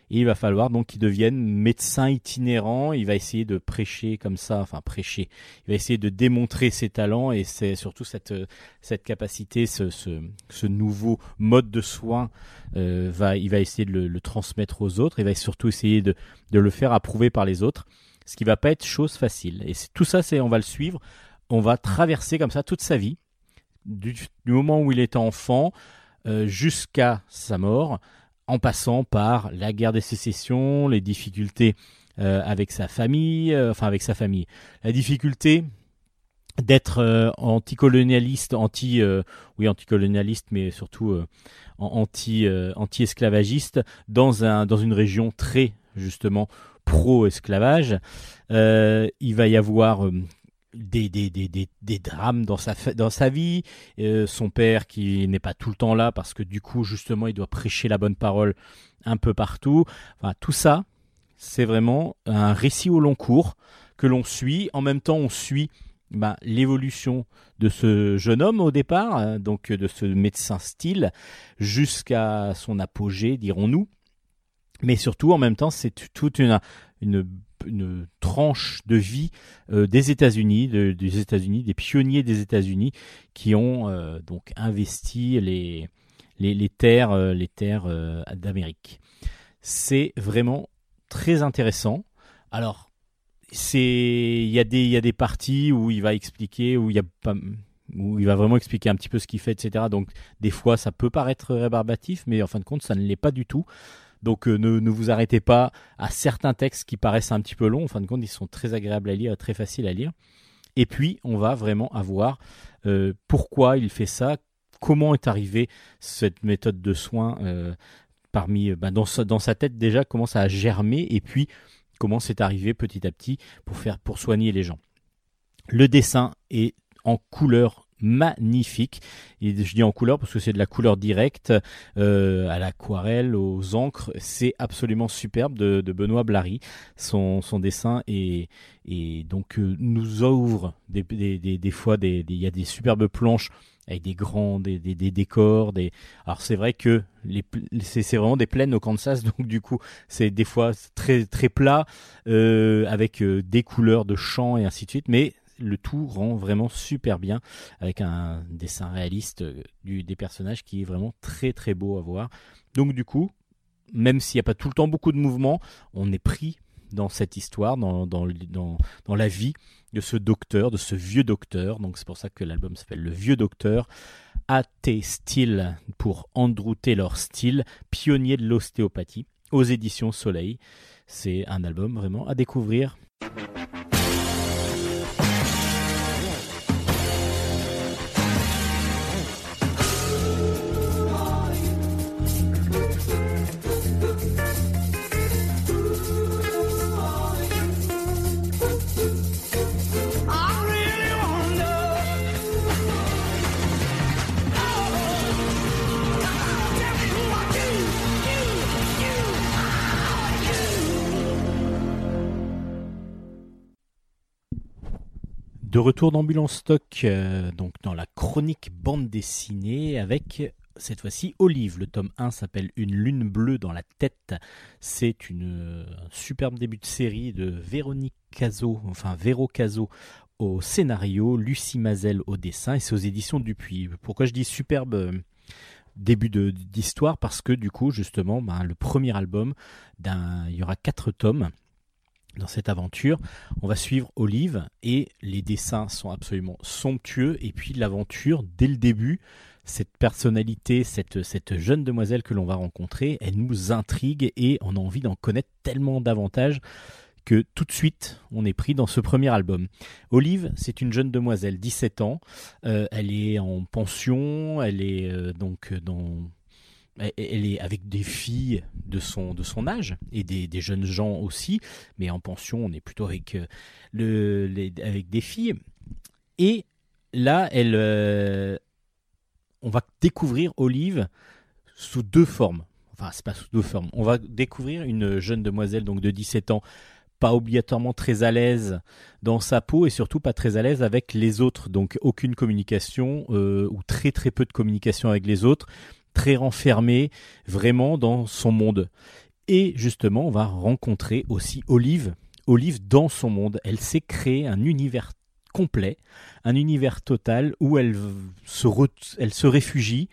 il va falloir donc qu'il devienne médecin itinérant. Il va essayer de prêcher comme ça, enfin prêcher. Il va essayer de démontrer ses talents et c'est surtout cette, cette capacité, ce, ce, nouveau mode de soin, euh, va, il va essayer de le, transmettre aux autres. Il va surtout essayer de, de le faire approuver par les autres, ce qui va pas être chose facile. Et tout ça, c'est on va le suivre. On va traverser comme ça toute sa vie, du, moment où il est enfant euh, jusqu'à sa mort en passant par la guerre des sécessions, les difficultés euh, avec sa famille, euh, enfin avec sa famille, la difficulté d'être euh, anticolonialiste, anti, oui anticolonialiste, mais surtout anti, anti-esclavagiste dans dans une région très justement pro-esclavage. il va y avoir des, drames dans sa, vie, euh, son père qui n'est pas tout le temps là parce que du coup justement il doit prêcher la bonne parole un peu partout. Enfin, tout ça, c'est vraiment un récit au long cours que l'on suit. En même temps, on suit bah, l'évolution de ce jeune homme au départ, euh, donc de ce médecin style, jusqu'à son apogée, dirons-nous. Mais surtout, en même temps, c'est toute une, une, tranche de vie euh, des États-Unis, des États-Unis, des pionniers des États-Unis qui ont euh, donc investi les, les, les terres, les terres d'Amérique. C'est vraiment très intéressant. Alors, c'est il y a des il y a des parties où il va expliquer où il y a pas où il va vraiment expliquer un petit peu ce qu'il fait, etc. Donc des fois ça peut paraître rébarbatif, mais en fin de compte ça ne l'est pas du tout. Donc euh, ne, vous arrêtez pas à certains textes qui paraissent un petit peu longs. En fin de compte, ils sont très agréables à lire très faciles à lire. Et puis on va vraiment avoir euh, pourquoi il fait ça, comment est arrivée cette méthode de soins euh, parmi bah, dans, sa, dans sa tête déjà, comment ça a germé, et puis comment c'est arrivé petit à petit pour faire pour soigner les gens. Le dessin est en couleur magnifique. Et je dis en couleur parce que c'est de la couleur directe euh, à l'aquarelle, aux encres. C'est absolument superbe de, Benoît Blary. Son, son dessin est, et donc euh, nous ouvre des, des, des, des fois des il y a des superbes planches avec des grands des, des, des décors des alors c'est vrai que les c'est vraiment des plaines au Kansas [laughs] donc du coup c'est des fois très très plat euh, avec euh, des couleurs de champs et ainsi de suite mais le tout rend vraiment super bien avec un dessin réaliste euh, des personnages qui est vraiment très très beau à voir donc du coup même s'il n'y a pas tout le temps beaucoup de mouvements on est pris dans cette histoire, dans, dans, dans, la vie de ce docteur, de ce vieux docteur. Donc c'est pour ça que l'album s'appelle Le Vieux Docteur. A.T. Steele pour Andrew Taylor Steele, pionnier de l'ostéopathie, aux éditions Soleil. C'est un album vraiment à découvrir. De retour d'Ambulance Stock, euh, donc dans la chronique bande dessinée avec cette fois-ci Olive. Le tome 1 s'appelle Une lune bleue dans la tête. C'est une un superbe début de série de Véronique Cazot, enfin Véro Cazot au scénario, Lucie Mazel au dessin et c'est aux éditions Dupuis. Pourquoi je dis superbe euh, début d'histoire? Parce que du coup, justement, ben, le premier album, il y aura quatre tomes dans cette aventure. On va suivre Olive et les dessins sont absolument somptueux. Et puis l'aventure, dès le début, cette personnalité, cette, jeune demoiselle que l'on va rencontrer, elle nous intrigue et on a envie d'en connaître tellement davantage que tout de suite on est pris dans ce premier album. Olive, c'est une jeune demoiselle, 17 ans, euh, elle est en pension, elle est euh, donc dans elle est avec des filles de son, de son âge et des, des jeunes gens aussi, mais en pension, on est plutôt avec, euh, le, avec des filles. Et là, elle, euh, on va découvrir Olive sous deux formes. Enfin, c'est pas sous deux formes. On va découvrir une jeune demoiselle donc de 17 ans, pas obligatoirement très à l'aise dans sa peau et surtout pas très à l'aise avec les autres. Donc aucune communication euh, ou très très peu de communication avec les autres très renfermé vraiment dans son monde. Et justement, on va rencontrer aussi Olive. Olive dans son monde, elle s'est créée un univers complet, un univers total où elle se, réfugie,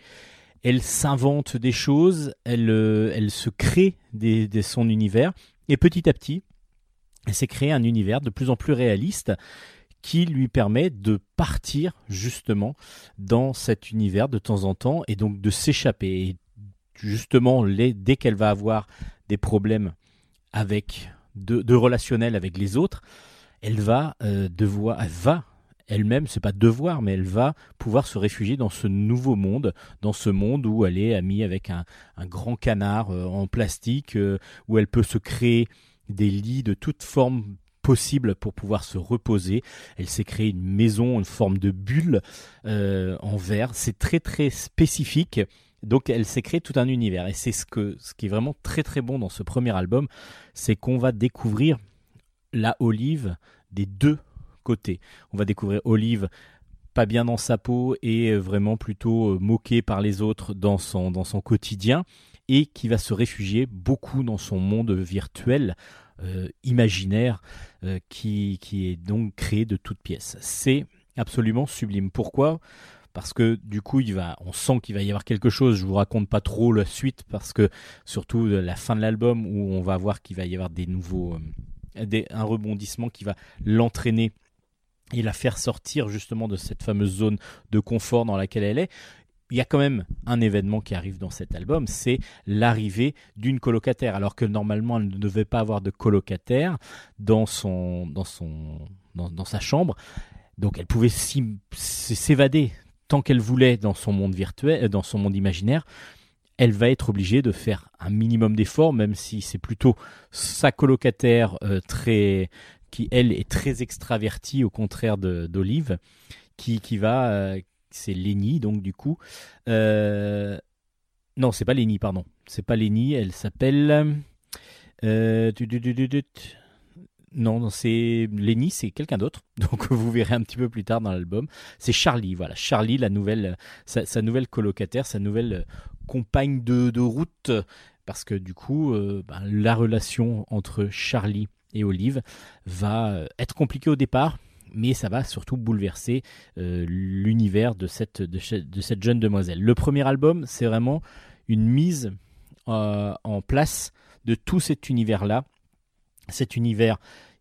elle s'invente des choses, elle, euh, se crée des, son univers, et petit à petit, elle s'est créée un univers de plus en plus réaliste qui lui permet de partir justement dans cet univers de temps en temps et donc de s'échapper. Et justement, dès qu'elle va avoir des problèmes avec de, de relationnel avec les autres, elle va euh, devoir, elle va elle-même, c'est pas devoir, mais elle va pouvoir se réfugier dans ce nouveau monde, dans ce monde où elle est amie avec un, grand canard euh, en plastique, euh, où elle peut se créer des lits de toutes formes possible pour pouvoir se reposer. Elle s'est créée une maison, une forme de bulle euh, en verre. C'est très très spécifique. Donc elle s'est créée tout un univers. Et c'est ce, que, ce qui est vraiment très très bon dans ce premier album, c'est qu'on va découvrir la Olive des deux côtés. On va découvrir Olive pas bien dans sa peau et vraiment plutôt moquée par les autres dans son, dans son quotidien et qui va se réfugier beaucoup dans son monde virtuel euh, imaginaire euh, qui, qui est donc créé de toutes pièces. C'est absolument sublime. Pourquoi? Parce que du coup, il va, on sent qu'il va y avoir quelque chose. Je vous raconte pas trop la suite parce que surtout la fin de l'album où on va voir qu'il va y avoir des nouveaux, euh, des, un rebondissement qui va l'entraîner et la faire sortir justement de cette fameuse zone de confort dans laquelle elle est il y a quand même un événement qui arrive dans cet album, c'est l'arrivée d'une colocataire, alors que normalement elle ne devait pas avoir de colocataire dans son, dans son, dans, sa chambre. Donc elle pouvait s'évader tant qu'elle voulait dans son monde virtuel, dans son monde imaginaire. Elle va être obligée de faire un minimum d'efforts, même si c'est plutôt sa colocataire euh, très, qui elle est très extravertie, au contraire d'Olive, qui, qui va euh, c'est Lenny, donc du coup. Euh... Non, c'est pas Lenny, pardon. C'est pas Lenny, elle s'appelle. Euh... Non, c'est Lenny, c'est quelqu'un d'autre. [laughs] Donc vous verrez un petit peu plus tard dans l'album. C'est Charlie, voilà. Charlie, la nouvelle, sa, nouvelle colocataire, sa nouvelle compagne de, route. Parce que du coup, euh, ben, la relation entre Charlie et Olive va être compliquée au départ mais ça va surtout bouleverser euh, l'univers de cette, jeune demoiselle. Le premier album, c'est vraiment une mise euh, en place de tout cet univers-là, cet univers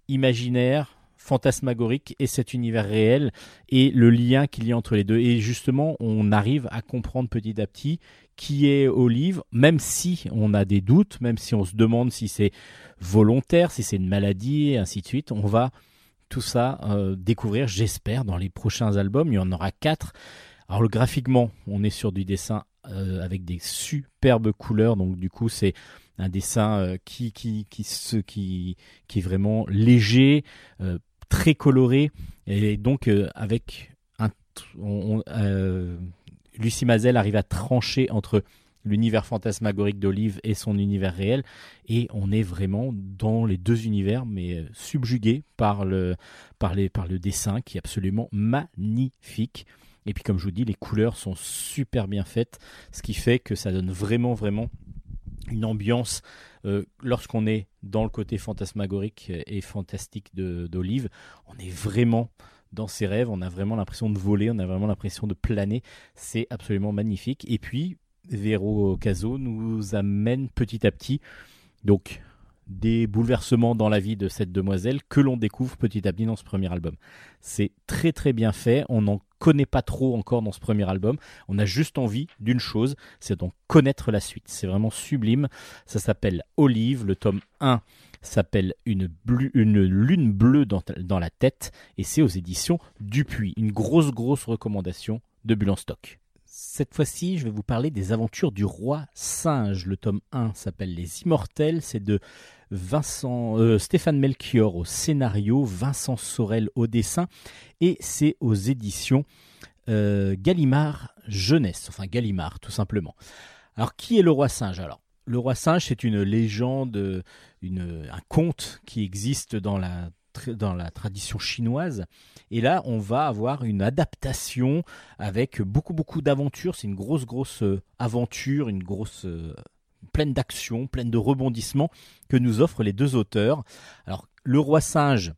imaginaire, fantasmagorique et cet univers réel et le lien qu'il y a entre les deux. Et justement, on arrive à comprendre petit à petit qui est Olive, même si on a des doutes, même si on se demande si c'est volontaire, si c'est une maladie, et ainsi de suite. On va tout ça euh, découvrir, j'espère, dans les prochains albums. Il y en aura quatre. Alors le, graphiquement, on est sur du dessin euh, avec des superbes couleurs, donc du coup c'est un dessin euh, qui, qui, qui, qui, qui est vraiment léger, très coloré, et donc avec un... Lucie Mazel arrive à trancher entre l'univers fantasmagorique d'Olive et son univers réel. Et on est vraiment dans les deux univers, mais euh, subjugué par le, par, par le dessin qui est absolument magnifique. Et puis comme je vous dis, les couleurs sont super bien faites, ce qui fait que ça donne vraiment, vraiment une ambiance euh, lorsqu'on est dans le côté fantasmagorique et fantastique d'Olive. On est vraiment dans ses rêves, on a vraiment l'impression de voler, on a vraiment l'impression de planer. C'est absolument magnifique. Et puis, Vero Caso nous amène petit à petit donc des bouleversements dans la vie de cette demoiselle que l'on découvre petit à petit dans ce premier album. C'est très très bien fait, on n'en connaît pas trop encore dans ce premier album, on a juste envie d'une chose, c'est d'en connaître la suite. C'est vraiment sublime, ça s'appelle Olive, le tome 1 s'appelle une, une, lune bleue dans, dans la tête et c'est aux éditions Dupuis. Une grosse grosse recommandation de Bulle stock. Cette fois-ci, je vais vous parler des aventures du roi singe. Le tome 1 s'appelle Les Immortels. C'est de Vincent, euh, Stéphane Melchior au scénario, Vincent Sorel au dessin. Et c'est aux éditions euh, Gallimard Jeunesse. Enfin, Gallimard, tout simplement. Alors, qui est le roi singe? Alors, le roi singe, c'est une légende, une, un conte qui existe dans la dans la tradition chinoise. Et là, on va avoir une adaptation avec beaucoup, beaucoup d'aventures. C'est une grosse, grosse euh, aventure, une grosse euh, pleine d'action, pleine de rebondissements que nous offrent les deux auteurs. Alors, Le Roi Singe,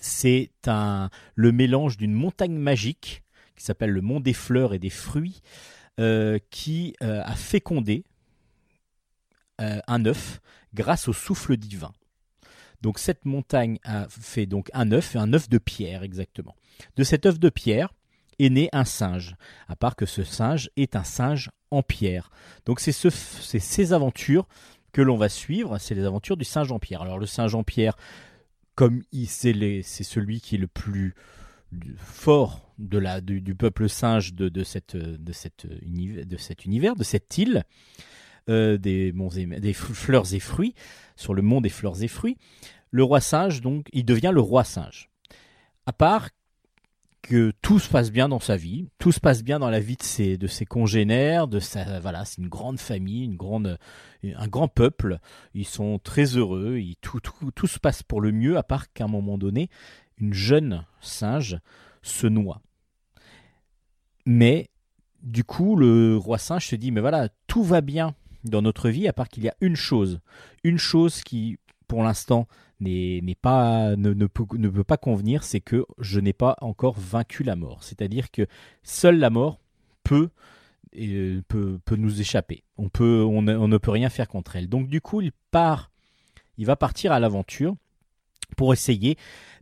c'est le mélange d'une montagne magique qui s'appelle le Mont des Fleurs et des Fruits, euh, qui a fécondé un œuf grâce au souffle divin. Donc cette montagne a fait donc un œuf, un œuf de pierre exactement. De cet œuf de pierre est né un singe, à part que ce singe est un singe en pierre. Donc c'est ce, ces aventures que l'on va suivre, c'est les aventures du singe en pierre. Alors le singe en pierre, comme c'est celui qui est le plus fort de la, du, peuple singe de, cet univers, de cette île, euh, des, des fleurs et fruits, sur le mont des fleurs et fruits. Le roi singe, donc, il devient le roi singe. À part que tout se passe bien dans sa vie, tout se passe bien dans la vie de ses, congénères, de sa, voilà, c'est une grande famille, un grand peuple. Ils sont très heureux, tout, tout, tout se passe pour le mieux, à part qu'à un moment donné, une jeune singe se noie. Mais du coup, le roi singe se dit, mais voilà, tout va bien dans notre vie, à part qu'il y a une chose, une chose qui, pour l'instant, n'est pas ne, ne, peut, ne peut pas convenir, c'est que je n'ai pas encore vaincu la mort. C'est-à-dire que seule la mort peut, euh, peut, peut nous échapper. On, peut, on, ne peut rien faire contre elle. Donc du coup, il part, il va partir à l'aventure pour essayer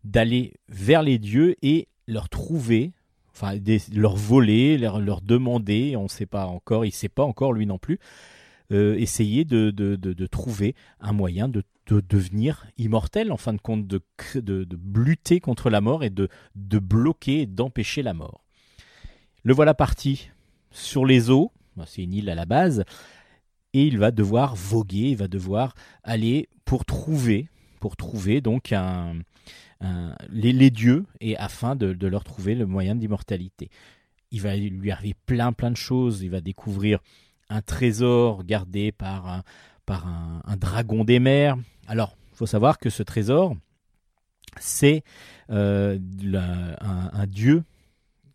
d'aller vers les dieux et leur trouver, enfin leur voler, leur, leur demander, on ne sait pas encore, il ne sait pas encore lui non plus, euh, essayer de, de, de, trouver un moyen de de devenir immortel, en fin de compte, de, de, lutter contre la mort et de, de bloquer, d'empêcher la mort. Le voilà parti sur les eaux, c'est une île à la base, et il va devoir voguer, il va devoir aller pour trouver, pour trouver donc un, les, dieux et afin de, de leur trouver le moyen d'immortalité. Il va lui arriver plein plein de choses, il va découvrir un trésor gardé par un, par un, dragon des mers. Alors, il faut savoir que ce trésor, c'est euh, un, dieu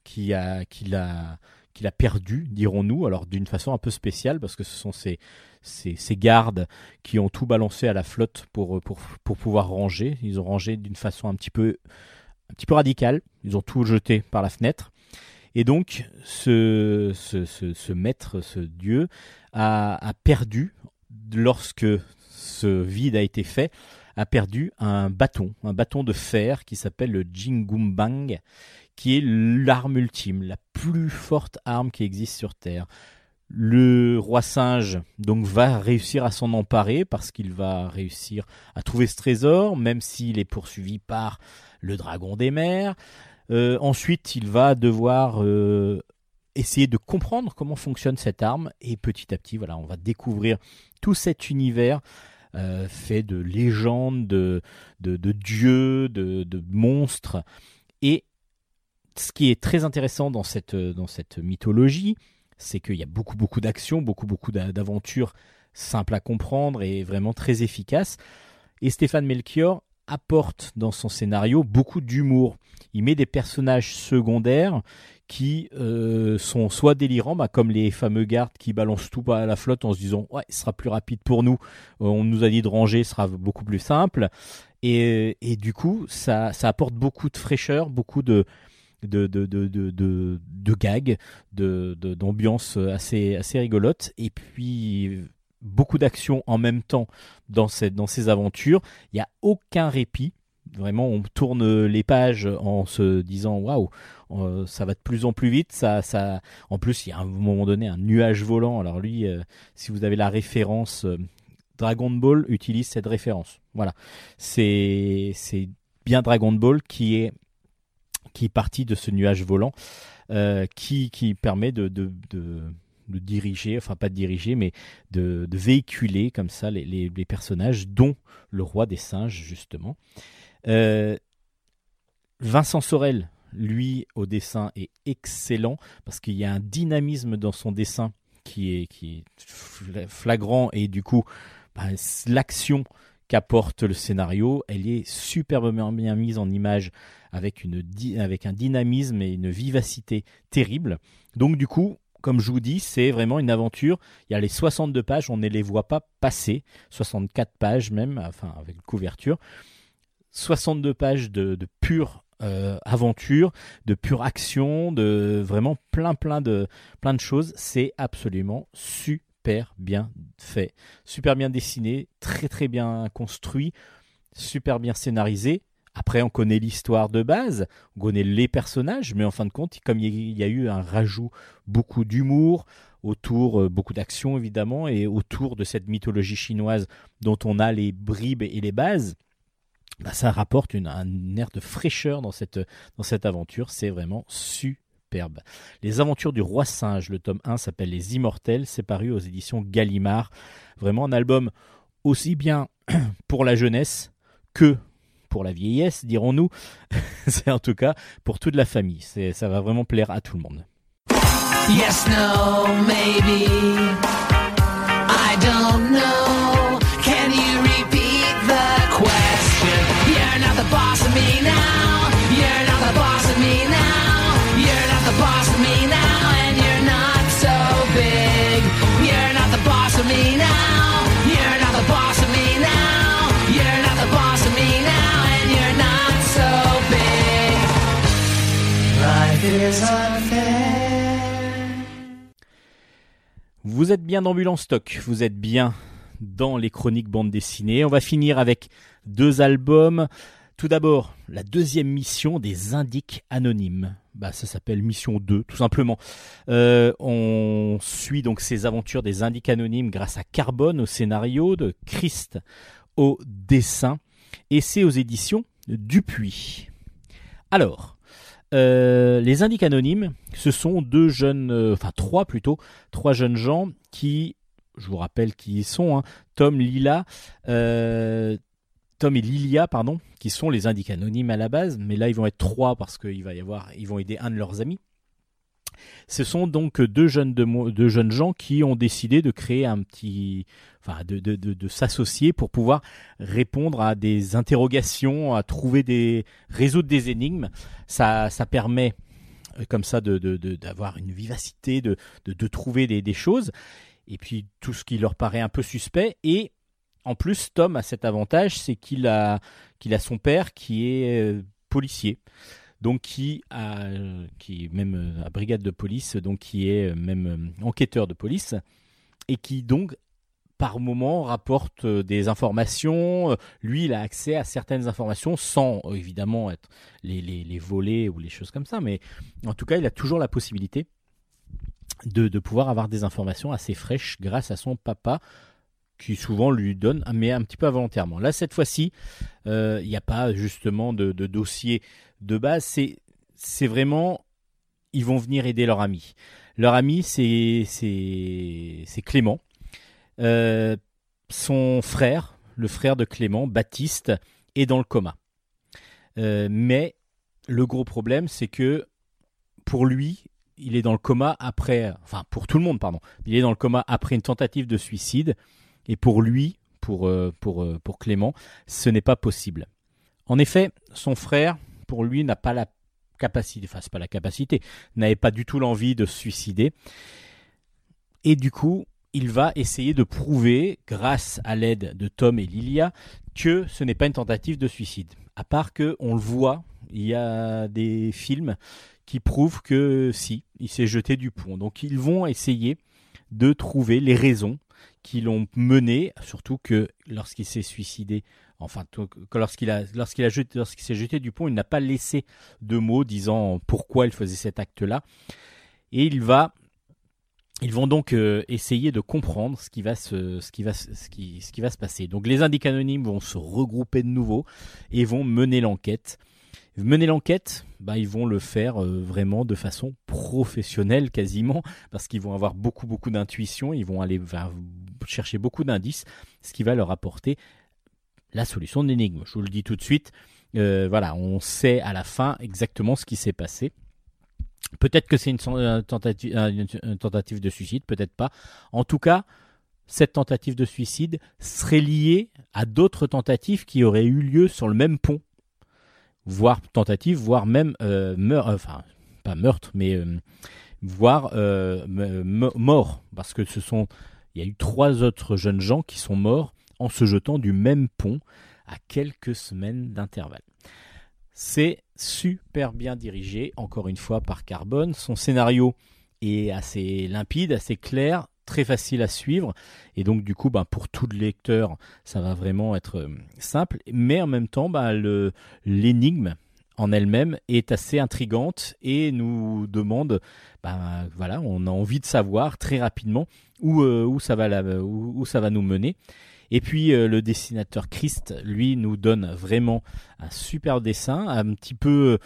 qui a, qui l'a, qui perdu, dirons-nous, alors d'une façon un peu spéciale, parce que ce sont ces, ces, gardes qui ont tout balancé à la flotte pour, pour, pour pouvoir ranger. Ils ont rangé d'une façon un petit peu, un petit peu radicale. Ils ont tout jeté par la fenêtre. Et donc, ce, ce, ce, maître, ce dieu, a, a, perdu lorsque ce vide a été fait, a perdu un bâton, un bâton de fer qui s'appelle le Jingumbang, qui est l'arme ultime, la plus forte arme qui existe sur Terre. Le roi singe donc va réussir à s'en emparer parce qu'il va réussir à trouver ce trésor, même s'il est poursuivi par le dragon des mers. Euh, ensuite, il va devoir euh, essayer de comprendre comment fonctionne cette arme et petit à petit, voilà, on va découvrir tout cet univers euh, fait de légendes, de, de, dieux, de, de, monstres. Et ce qui est très intéressant dans cette, dans cette mythologie, c'est qu'il y a beaucoup, beaucoup d'actions, beaucoup, beaucoup d'aventures simples à comprendre et vraiment très efficaces. Et Stéphane Melchior apporte dans son scénario beaucoup d'humour. Il met des personnages secondaires qui euh, sont soit délirants, bah, comme les fameux gardes qui balancent tout à la flotte en se disant ouais, ce sera plus rapide pour nous. Euh, on nous a dit de ranger, ce sera beaucoup plus simple. Et, du coup, ça, apporte beaucoup de fraîcheur, beaucoup de gags, d'ambiance assez, assez rigolote. Et puis beaucoup d'actions en même temps dans, cette, dans ces aventures. Il n'y a aucun répit. Vraiment, on tourne les pages en se disant waouh, euh, ça va de plus en plus vite. Ça. En plus, il y a un moment donné un nuage volant. Alors lui, euh, si vous avez la référence, euh, Dragon Ball utilise cette référence. Voilà, c'est c'est bien Dragon Ball qui est qui est parti de ce nuage volant, qui qui permet de de diriger, enfin pas de diriger, mais de, véhiculer comme ça les, personnages, dont le roi des singes, justement. Euh, Vincent Sorel, lui, au dessin, est excellent parce qu'il y a un dynamisme dans son dessin qui est, qui est flagrant et du coup, bah, l'action qu'apporte le scénario, elle est superbement bien mise en image avec, une, avec un dynamisme et une vivacité terrible. Donc du coup, comme je vous dis, c'est vraiment une aventure. Il y a les 62 pages, on ne les voit pas passer, 64 pages même, enfin avec couverture. 62 pages de, pure euh, aventure, de pure action, de vraiment plein plein de plein de choses. C'est absolument super bien fait, super bien dessiné, très très bien construit, super bien scénarisé. Après, on connaît l'histoire de base, on connaît les personnages, mais en fin de compte, comme il y a eu un rajout, beaucoup d'humour, autour, euh, beaucoup d'action évidemment, et autour de cette mythologie chinoise dont on a les bribes et les bases, bah, ça rapporte une, un air de fraîcheur dans cette, dans cette aventure. C'est vraiment superbe. Les aventures du roi singe, le tome 1 s'appelle Les Immortels, c'est paru aux éditions Gallimard. Vraiment un album aussi bien [clears throat] pour la jeunesse que pour la vieillesse, dirons-nous. [laughs] c'est en tout cas pour toute la famille. Ça va vraiment plaire à tout le monde. Vous êtes bien dans Stock, vous êtes bien dans les chroniques bande dessinée. On va finir avec deux albums. Tout d'abord, la deuxième mission des Indiques Anonymes. Bah, ça s'appelle Mission 2, tout simplement. Euh, on suit donc ces aventures des Indiques Anonymes grâce à Carbone au scénario, de Christ au dessin, et c'est aux éditions Dupuis. Alors, euh, les indiques anonymes, ce sont deux jeunes, euh, enfin trois plutôt, trois jeunes gens qui, je vous rappelle qui ils sont, hein, Tom, Lila, euh, Tom et Lilia, pardon, qui sont les indiques anonymes à la base, mais là ils vont être trois parce qu'il va y avoir, ils vont aider un de leurs amis. Ce sont donc deux jeunes, gens qui ont décidé de créer un petit, enfin, de, s'associer pour pouvoir répondre à des interrogations, à trouver des, résoudre des énigmes. Ça, ça permet euh, comme ça de, d'avoir une vivacité, de, de, trouver des, choses. Et puis tout ce qui leur paraît un peu suspect. Et en plus, Tom a cet avantage, c'est qu'il a, qu'il a son père qui est euh, policier donc qui a, qui est même euh, à brigade de police, donc qui est euh, même euh, enquêteur de police, et qui donc par moment rapporte des informations. Lui, il a accès à certaines informations sans évidemment être les, les, les voler ou les choses comme ça, mais en tout cas, il a toujours la possibilité de, de pouvoir avoir des informations assez fraîches grâce à son papa qui souvent lui donne, mais un petit peu involontairement. Là, cette fois-ci, il n'y a pas justement de, de dossier de base, c'est c'est vraiment ils vont venir aider leur ami. Leur ami, c'est c'est Clément. Euh, son frère, le frère de Clément, Baptiste, est dans le coma. Euh, mais le gros problème, c'est que pour lui, il est dans le coma après, enfin pour tout le monde, pardon, il est dans le coma après une tentative de suicide. Et pour lui, pour, euh, pour, pour Clément, ce n'est pas possible. En effet, son frère, pour lui, n'a pas la capacité, enfin, c'est pas la capacité, n'avait pas du tout l'envie de se suicider. Et du coup, il va essayer de prouver, grâce à l'aide de Tom et Lilia, que ce n'est pas une tentative de suicide. À part que on le voit, il y a des films qui prouvent que si, il s'est jeté du pont. Donc ils vont essayer de trouver les raisons qui l'ont mené, surtout que lorsqu'il s'est suicidé enfin lorsqu'il lorsqu'il a lorsqu'il s'est jeté du pont, il n'a pas laissé de mots disant pourquoi il faisait cet acte-là. Et il va ils vont donc euh, essayer de comprendre ce qui va se ce qui va ce qui ce qui va se passer. Donc les indiques anonymes vont se regrouper de nouveau et vont mener l'enquête. Mener l'enquête, bah, ils vont le faire euh, vraiment de façon professionnelle quasiment, parce qu'ils vont avoir beaucoup beaucoup d'intuition, ils vont aller chercher beaucoup d'indices, ce qui va leur apporter la solution de l'énigme. Je vous le dis tout de suite. Euh, voilà, on sait à la fin exactement ce qui s'est passé. Peut-être que c'est une, tentative, de suicide, peut-être pas. En tout cas, cette tentative de suicide serait liée à d'autres tentatives qui auraient eu lieu sur le même pont, voire tentative, voire même euh, meurtre, enfin pas meurtre, mais euh, voire mort, parce que ce sont, il y a eu trois autres jeunes gens qui sont morts en se jetant du même pont à quelques semaines d'intervalle. C'est super bien dirigé, encore une fois par Carbone. Son scénario est assez limpide, assez clair, très facile à suivre. Et donc, du coup, ben, pour tout le lecteur, ça va vraiment être euh, simple. Mais en même temps, ben, l'énigme en elle-même est assez intrigante et nous demande, ben, voilà, on a envie de savoir très rapidement où, euh, ça va nous mener. Et puis euh, le dessinateur Christ, lui, nous donne vraiment un super dessin, un petit peu euh,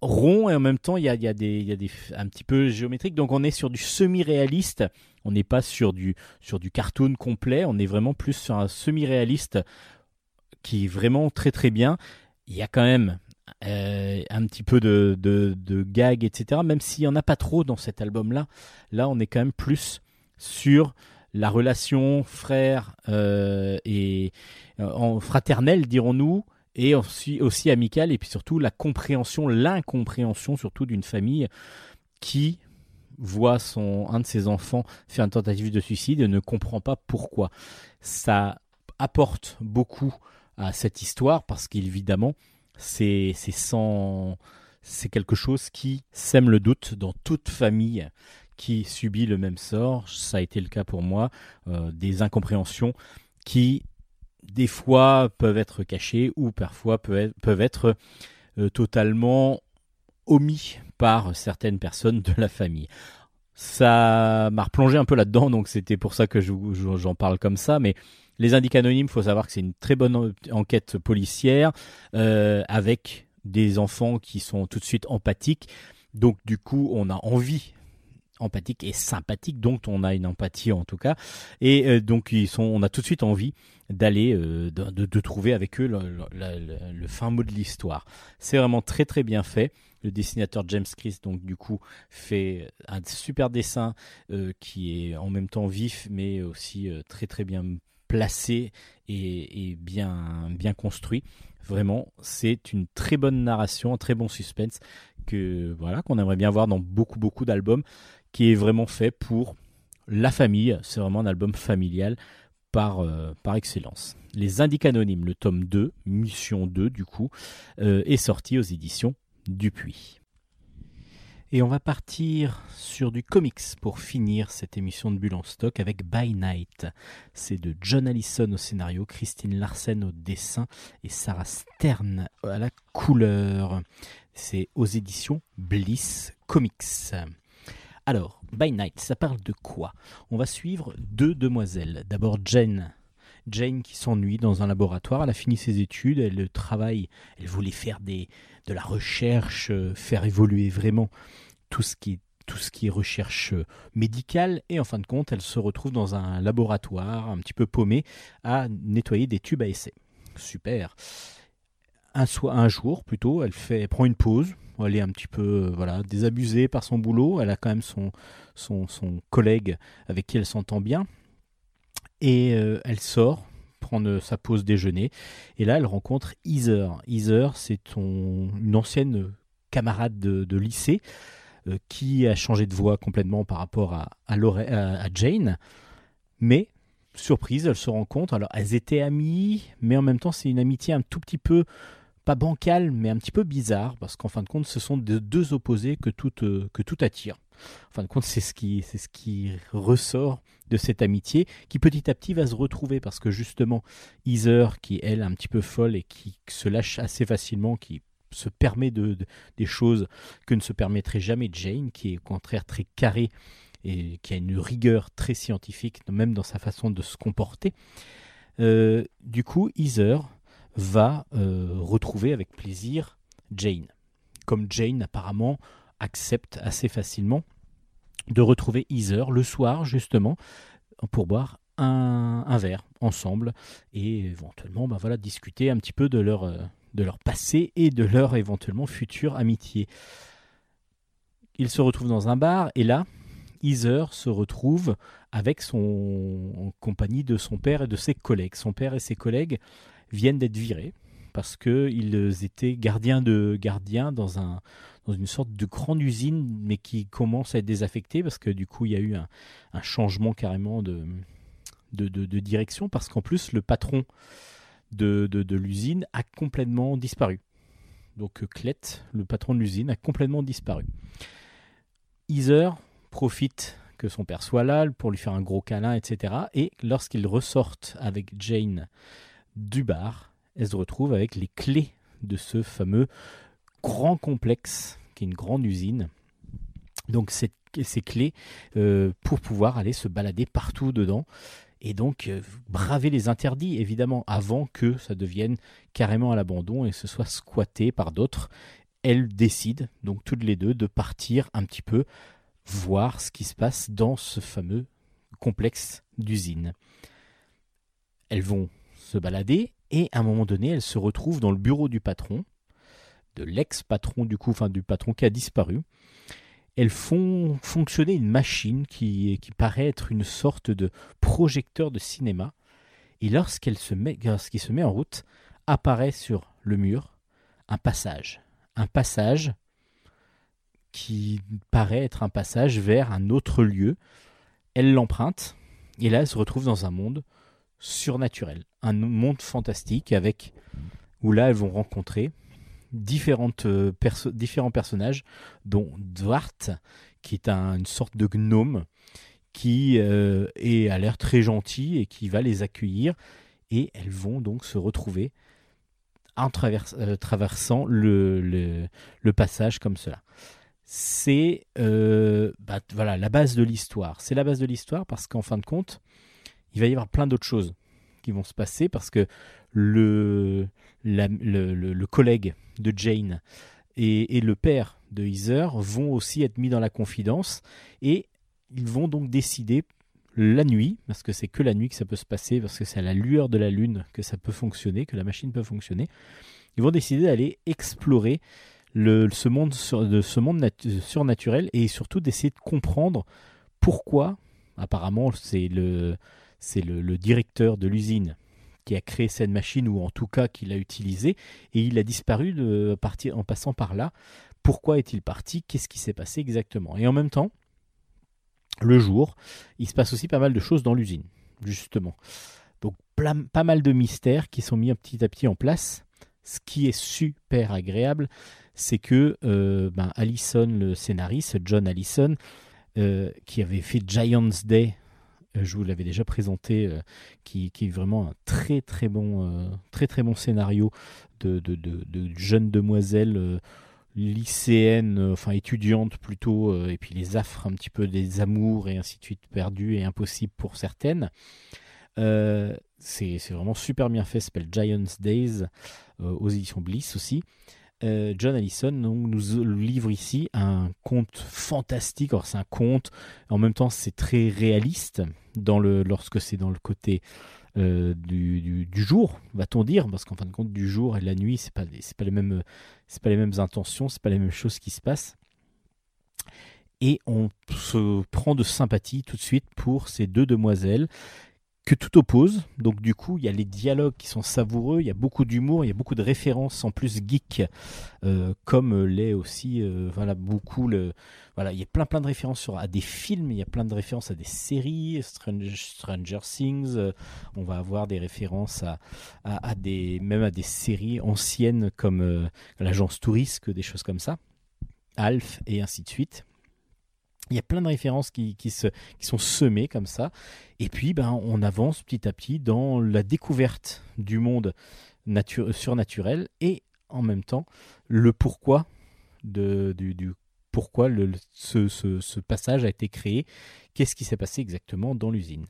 rond et en même temps il y a, des, un petit peu géométrique. Donc on est sur du semi-réaliste, on n'est pas sur du, sur du cartoon complet, on est vraiment plus sur un semi-réaliste qui est vraiment très très bien. Il y a quand même euh, un petit peu de, de, de gag, etc. Même s'il n'y en a pas trop dans cet album-là, là on est quand même plus sur la relation frère euh, et euh, fraternelle, dirons-nous, et aussi, amicale, et puis surtout la compréhension, l'incompréhension surtout d'une famille qui voit son, un de ses enfants faire une tentative de suicide et ne comprend pas pourquoi. Ça apporte beaucoup à cette histoire parce qu'évidemment, c'est c'est quelque chose qui sème le doute dans toute famille qui subit le même sort. Ça a été le cas pour moi, euh, des incompréhensions qui des fois peuvent être cachées ou parfois peuvent être, euh, totalement omis par certaines personnes de la famille. Ça m'a replongé un peu là-dedans, donc c'était pour ça que j'en parle comme ça, mais les indices anonymes, faut savoir que c'est une très bonne enquête policière euh, avec des enfants qui sont tout de suite empathiques. Donc du coup, on a envie empathique et sympathique, donc on a une empathie en tout cas, et euh, donc ils sont, on a tout de suite envie d'aller, euh, de, trouver avec eux le, fin mot de l'histoire. C'est vraiment très très bien fait. Le dessinateur James Chris, donc du coup, fait un super dessin qui est en même temps vif, mais aussi très très bien placé et, bien, bien construit. Vraiment, c'est une très bonne narration, un très bon suspense que voilà qu'on aimerait bien voir dans beaucoup beaucoup d'albums, qui est vraiment fait pour la famille. C'est vraiment un album familial par, euh, excellence. Les Indiques Anonymes, le tome 2, Mission 2 du coup, euh, est sorti aux éditions Dupuis. Et on va partir sur du comics pour finir cette émission de Bulle en stock avec By Night. C'est de John Allison au scénario, Christine Larsen au dessin et Sarah Stern à la couleur. C'est aux éditions Bliss Comics. Alors, By Night, ça parle de quoi? On va suivre deux demoiselles. D'abord Jane, Jane qui s'ennuie dans un laboratoire, elle a fini ses études, elle travaille, elle voulait faire de la recherche, euh, faire évoluer vraiment tout ce qui est recherche euh, médicale. Et en fin de compte elle se retrouve dans un laboratoire un petit peu paumé à nettoyer des tubes à essai. Super. Un, un jour plutôt, elle fait prend une pause, elle est un petit peu euh, voilà désabusée par son boulot, elle a quand même son, son, collègue avec qui elle s'entend bien et euh, elle sort prendre sa pause déjeuner et là elle rencontre Heather. Heather c'est une ancienne camarade de lycée euh, qui a changé de voix complètement par rapport à, à, Jane. Mais, surprise, elle se compte, alors elles étaient amies, mais en même temps c'est une amitié un tout petit peu, pas bancale, mais un petit peu bizarre, parce qu'en fin de compte ce sont de deux opposés que tout, euh, que tout attire. En fin de compte, c'est ce qui, c'est ce qui ressort de cette amitié, qui petit à petit va se retrouver parce que justement, Heather, qui elle un petit peu folle et qui se lâche assez facilement, qui se permet de, des choses que ne se permettrait jamais Jane, qui est au contraire très carré et qui a une rigueur très scientifique, même dans sa façon de se comporter. Euh, du coup, Heather va euh, retrouver avec plaisir Jane. Comme Jane apparemment accepte assez facilement de retrouver Heather le soir justement pour boire un, verre ensemble et éventuellement ben voilà, discuter un petit peu de leur, euh, de leur passé et de leur éventuellement future amitié. Ils se retrouvent dans un bar et là, Heather se retrouve avec son en compagnie de son père et de ses collègues. Son père et ses collègues viennent d'être virés parce qu'ils étaient gardiens de gardiens dans un dans une sorte de grande usine mais qui commence à être désaffectée parce que du coup il y a eu un, changement carrément de direction parce qu'en plus le patron de, l'usine a complètement disparu. Donc Clet, le patron de l'usine, a complètement disparu. Heather profite que son père soit là pour lui faire un gros câlin, etc. Et lorsqu'ils ressortent avec Jane du bar, elle se retrouve avec les clés de ce fameux grand complexe qui est une grande usine. Donc ces clés euh, pour pouvoir aller se balader partout dedans et donc euh, braver les interdits, évidemment, avant que ça devienne carrément à l'abandon et ce soit squatté par d'autres. Elles décident, donc toutes les deux, de partir un petit peu voir ce qui se passe dans ce fameux complexe d'usine. Elles vont se balader Et à un moment donné, elle se retrouve dans le bureau du patron, de l'ex-patron du coup, enfin du patron qui a disparu. Elles font fonctionner une machine qui, qui paraît être une sorte de projecteur de cinéma. Et lorsqu'elle se met, lorsqu'il se met en route, apparaît sur le mur un passage. Un passage qui paraît être un passage vers un autre lieu. Elle l'emprunte, et là elle se retrouve dans un monde surnaturel, un monde fantastique avec où là elles vont rencontrer euh, différents personnages, dont Dwart, qui est une sorte de gnome qui euh, est, a l'air très gentil et qui va les accueillir. Et elles vont donc se retrouver en euh, traversant le, le, passage comme cela. C'est bah, voilà, la base de l'histoire. C'est la base de l'histoire parce qu'en fin de compte, il va y avoir plein d'autres choses qui vont se passer parce que le, collègue de Jane et, le père de Heather vont aussi être mis dans la confidence et ils vont donc décider la nuit, parce que c'est que la nuit que ça peut se passer, parce que c'est à la lueur de la lune que ça peut fonctionner, que la machine peut fonctionner, ils vont décider d'aller explorer ce monde surnaturel et surtout d'essayer de comprendre pourquoi, apparemment c'est le, c'est le, directeur de l'usine qui a créé cette machine, ou en tout cas qui l'a utilisée, et il a disparu en passant par là. Pourquoi est-il parti? Qu'est-ce qui s'est passé exactement? Et en même temps, le jour, il se passe aussi pas mal de choses dans l'usine, justement. Donc pas mal de mystères qui sont mis petit à petit en place. Ce qui est super agréable, c'est que euh, ben, Allison, le scénariste, John Allison, euh, qui avait fait Giant's Day je vous l'avais déjà présenté, euh, qui, est vraiment un très très bon, euh, très, très bon scénario de, jeunes demoiselles lycéennes, enfin étudiantes plutôt, et puis les affres un petit peu des amours et ainsi de suite perdus et impossibles pour certaines. c'est vraiment super bien fait, ça s'appelle Giants Days, aux éditions Bliss aussi. Euh, John Allison nous livre ici un conte fantastique. Alors c'est un conte, en même temps c'est très réaliste dans le, lorsque c'est dans le côté euh, du, jour, va-t-on dire, parce qu'en fin de compte du jour et de la nuit c'est pas pas les mêmes c'est pas les mêmes intentions, c'est pas les mêmes choses qui se passent. Et on se prend de sympathie tout de suite pour ces deux demoiselles que tout oppose. Donc du coup, il y a les dialogues qui sont savoureux, il y a beaucoup d'humour, il y a beaucoup de références en plus geek, euh, comme l'est aussi, euh, voilà, beaucoup voilà, il y a plein de références à des films, il y a plein de références à des séries, Stranger, Things, euh, on va avoir des références à, à, des, même à des séries anciennes comme l'agence Touriste, des choses comme ça, Alf et ainsi de suite. Il y a plein de références qui, qui, se, sont semées comme ça. Et puis, ben, on avance petit à petit dans la découverte du monde surnaturel et en même temps le pourquoi de, du, pourquoi ce, ce, passage a été créé, qu'est-ce qui s'est passé exactement dans l'usine?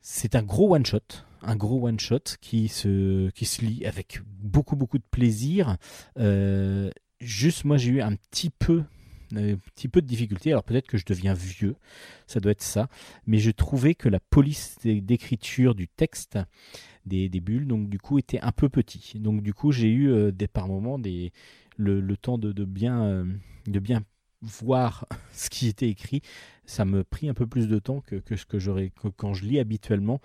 C'est un gros one-shot, un gros one-shot qui se, qui se lit avec beaucoup beaucoup de plaisir. Euh, juste moi j'ai eu un petit peu un petit peu de difficulté. Alors peut-être que je deviens vieux, ça doit être ça. Mais je trouvais que la police d'écriture du texte des, bulles, donc du coup, était un peu petit. Donc du coup, j'ai eu euh, des, par moments des, le, temps de, bien, euh, de bien voir [laughs] ce qui était écrit. Ça me prit un peu plus de temps que, que ce que j'aurais quand je lis habituellement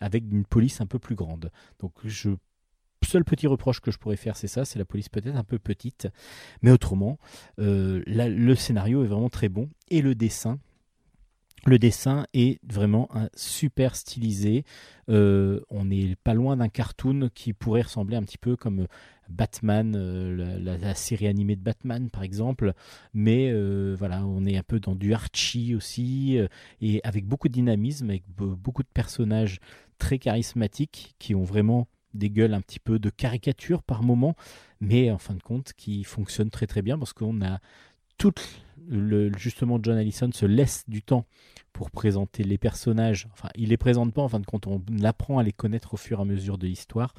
avec une police un peu plus grande. Donc je seul petit reproche que je pourrais faire, c'est ça, c'est la police peut-être un peu petite, mais autrement, euh, le scénario est vraiment très bon et le dessin. Le dessin est vraiment super stylisé. Euh, on n'est pas loin d'un cartoon qui pourrait ressembler un petit peu comme Batman, euh, la, série animée de Batman par exemple. Mais voilà, on est un peu dans du Archie aussi, et avec beaucoup de dynamisme, avec beaucoup de personnages très charismatiques qui ont vraiment des gueules un petit peu de caricature par moment, mais en fin de compte qui fonctionne très très bien parce qu'on a tout le, justement John Allison se laisse du temps pour présenter les personnages. Enfin, il les présente pas en fin de compte, on apprend à les connaître au fur et à mesure de l'histoire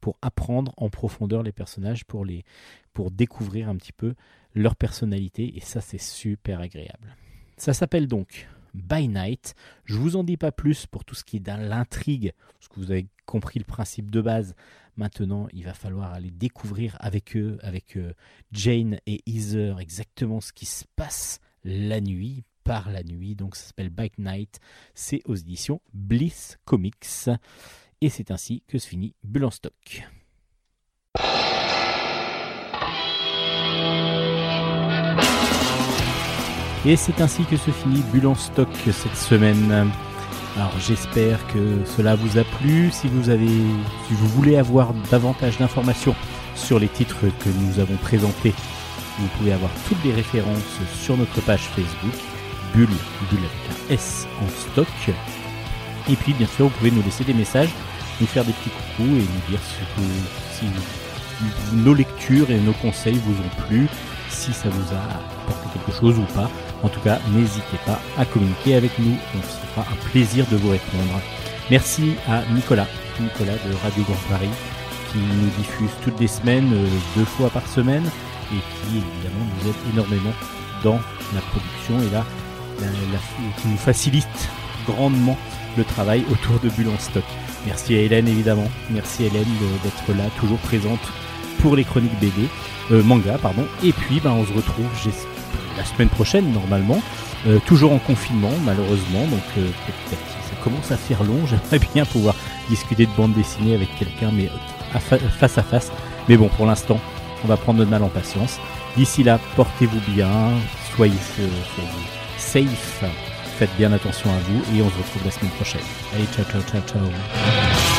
pour apprendre en profondeur les personnages, pour les pour découvrir un petit peu leur personnalité et ça c'est super agréable. Ça s'appelle donc by Night. Je vous en dis pas plus pour tout ce qui est dans l'intrigue, parce que vous avez compris le principe de base. Maintenant, il va falloir aller découvrir avec eux, avec euh, Jane et Heather, exactement ce qui se passe la nuit, par la nuit. Donc ça s'appelle Bike Night. C'est aux éditions Bliss Comics. Et c'est ainsi que se finit Bulle stock. Et c'est ainsi que se finit Bulle en stock cette semaine. Alors j'espère que cela vous a plu. Si vous avez, si vous voulez avoir davantage d'informations sur les titres que nous avons présentés, vous pouvez avoir toutes les références sur notre page Facebook, Bulle, Bulle avec un S en stock. Et puis bien sûr, vous pouvez nous laisser des messages, nous faire des petits coucous et nous dire si nos lectures et nos conseils vous ont plu, si ça vous a apporté quelque chose ou pas. En tout cas, n'hésitez pas à communiquer avec nous. On se fera un plaisir de vous répondre. Merci à Nicolas, Nicolas de Radio Grand Paris, qui nous diffuse toutes les semaines, euh, deux fois par semaine, et qui évidemment nous aide énormément dans la production et là, qui nous facilite grandement le travail autour de Bulle en stock. Merci à Hélène évidemment, merci Hélène d'être là, toujours présente pour les chroniques BD, euh, manga pardon. Et puis ben, on se retrouve la semaine prochaine normalement, euh, toujours en confinement malheureusement, donc euh, ça commence à faire long. [laughs] J'aimerais bien pouvoir discuter de bande dessinée avec quelqu'un, mais face à face. Mais bon, pour l'instant, on va prendre notre mal en patience. D'ici là, portez-vous bien, soyez, soyez safe, faites bien attention à vous et on se retrouve la semaine prochaine. Allez, ciao, ciao, ciao, ciao.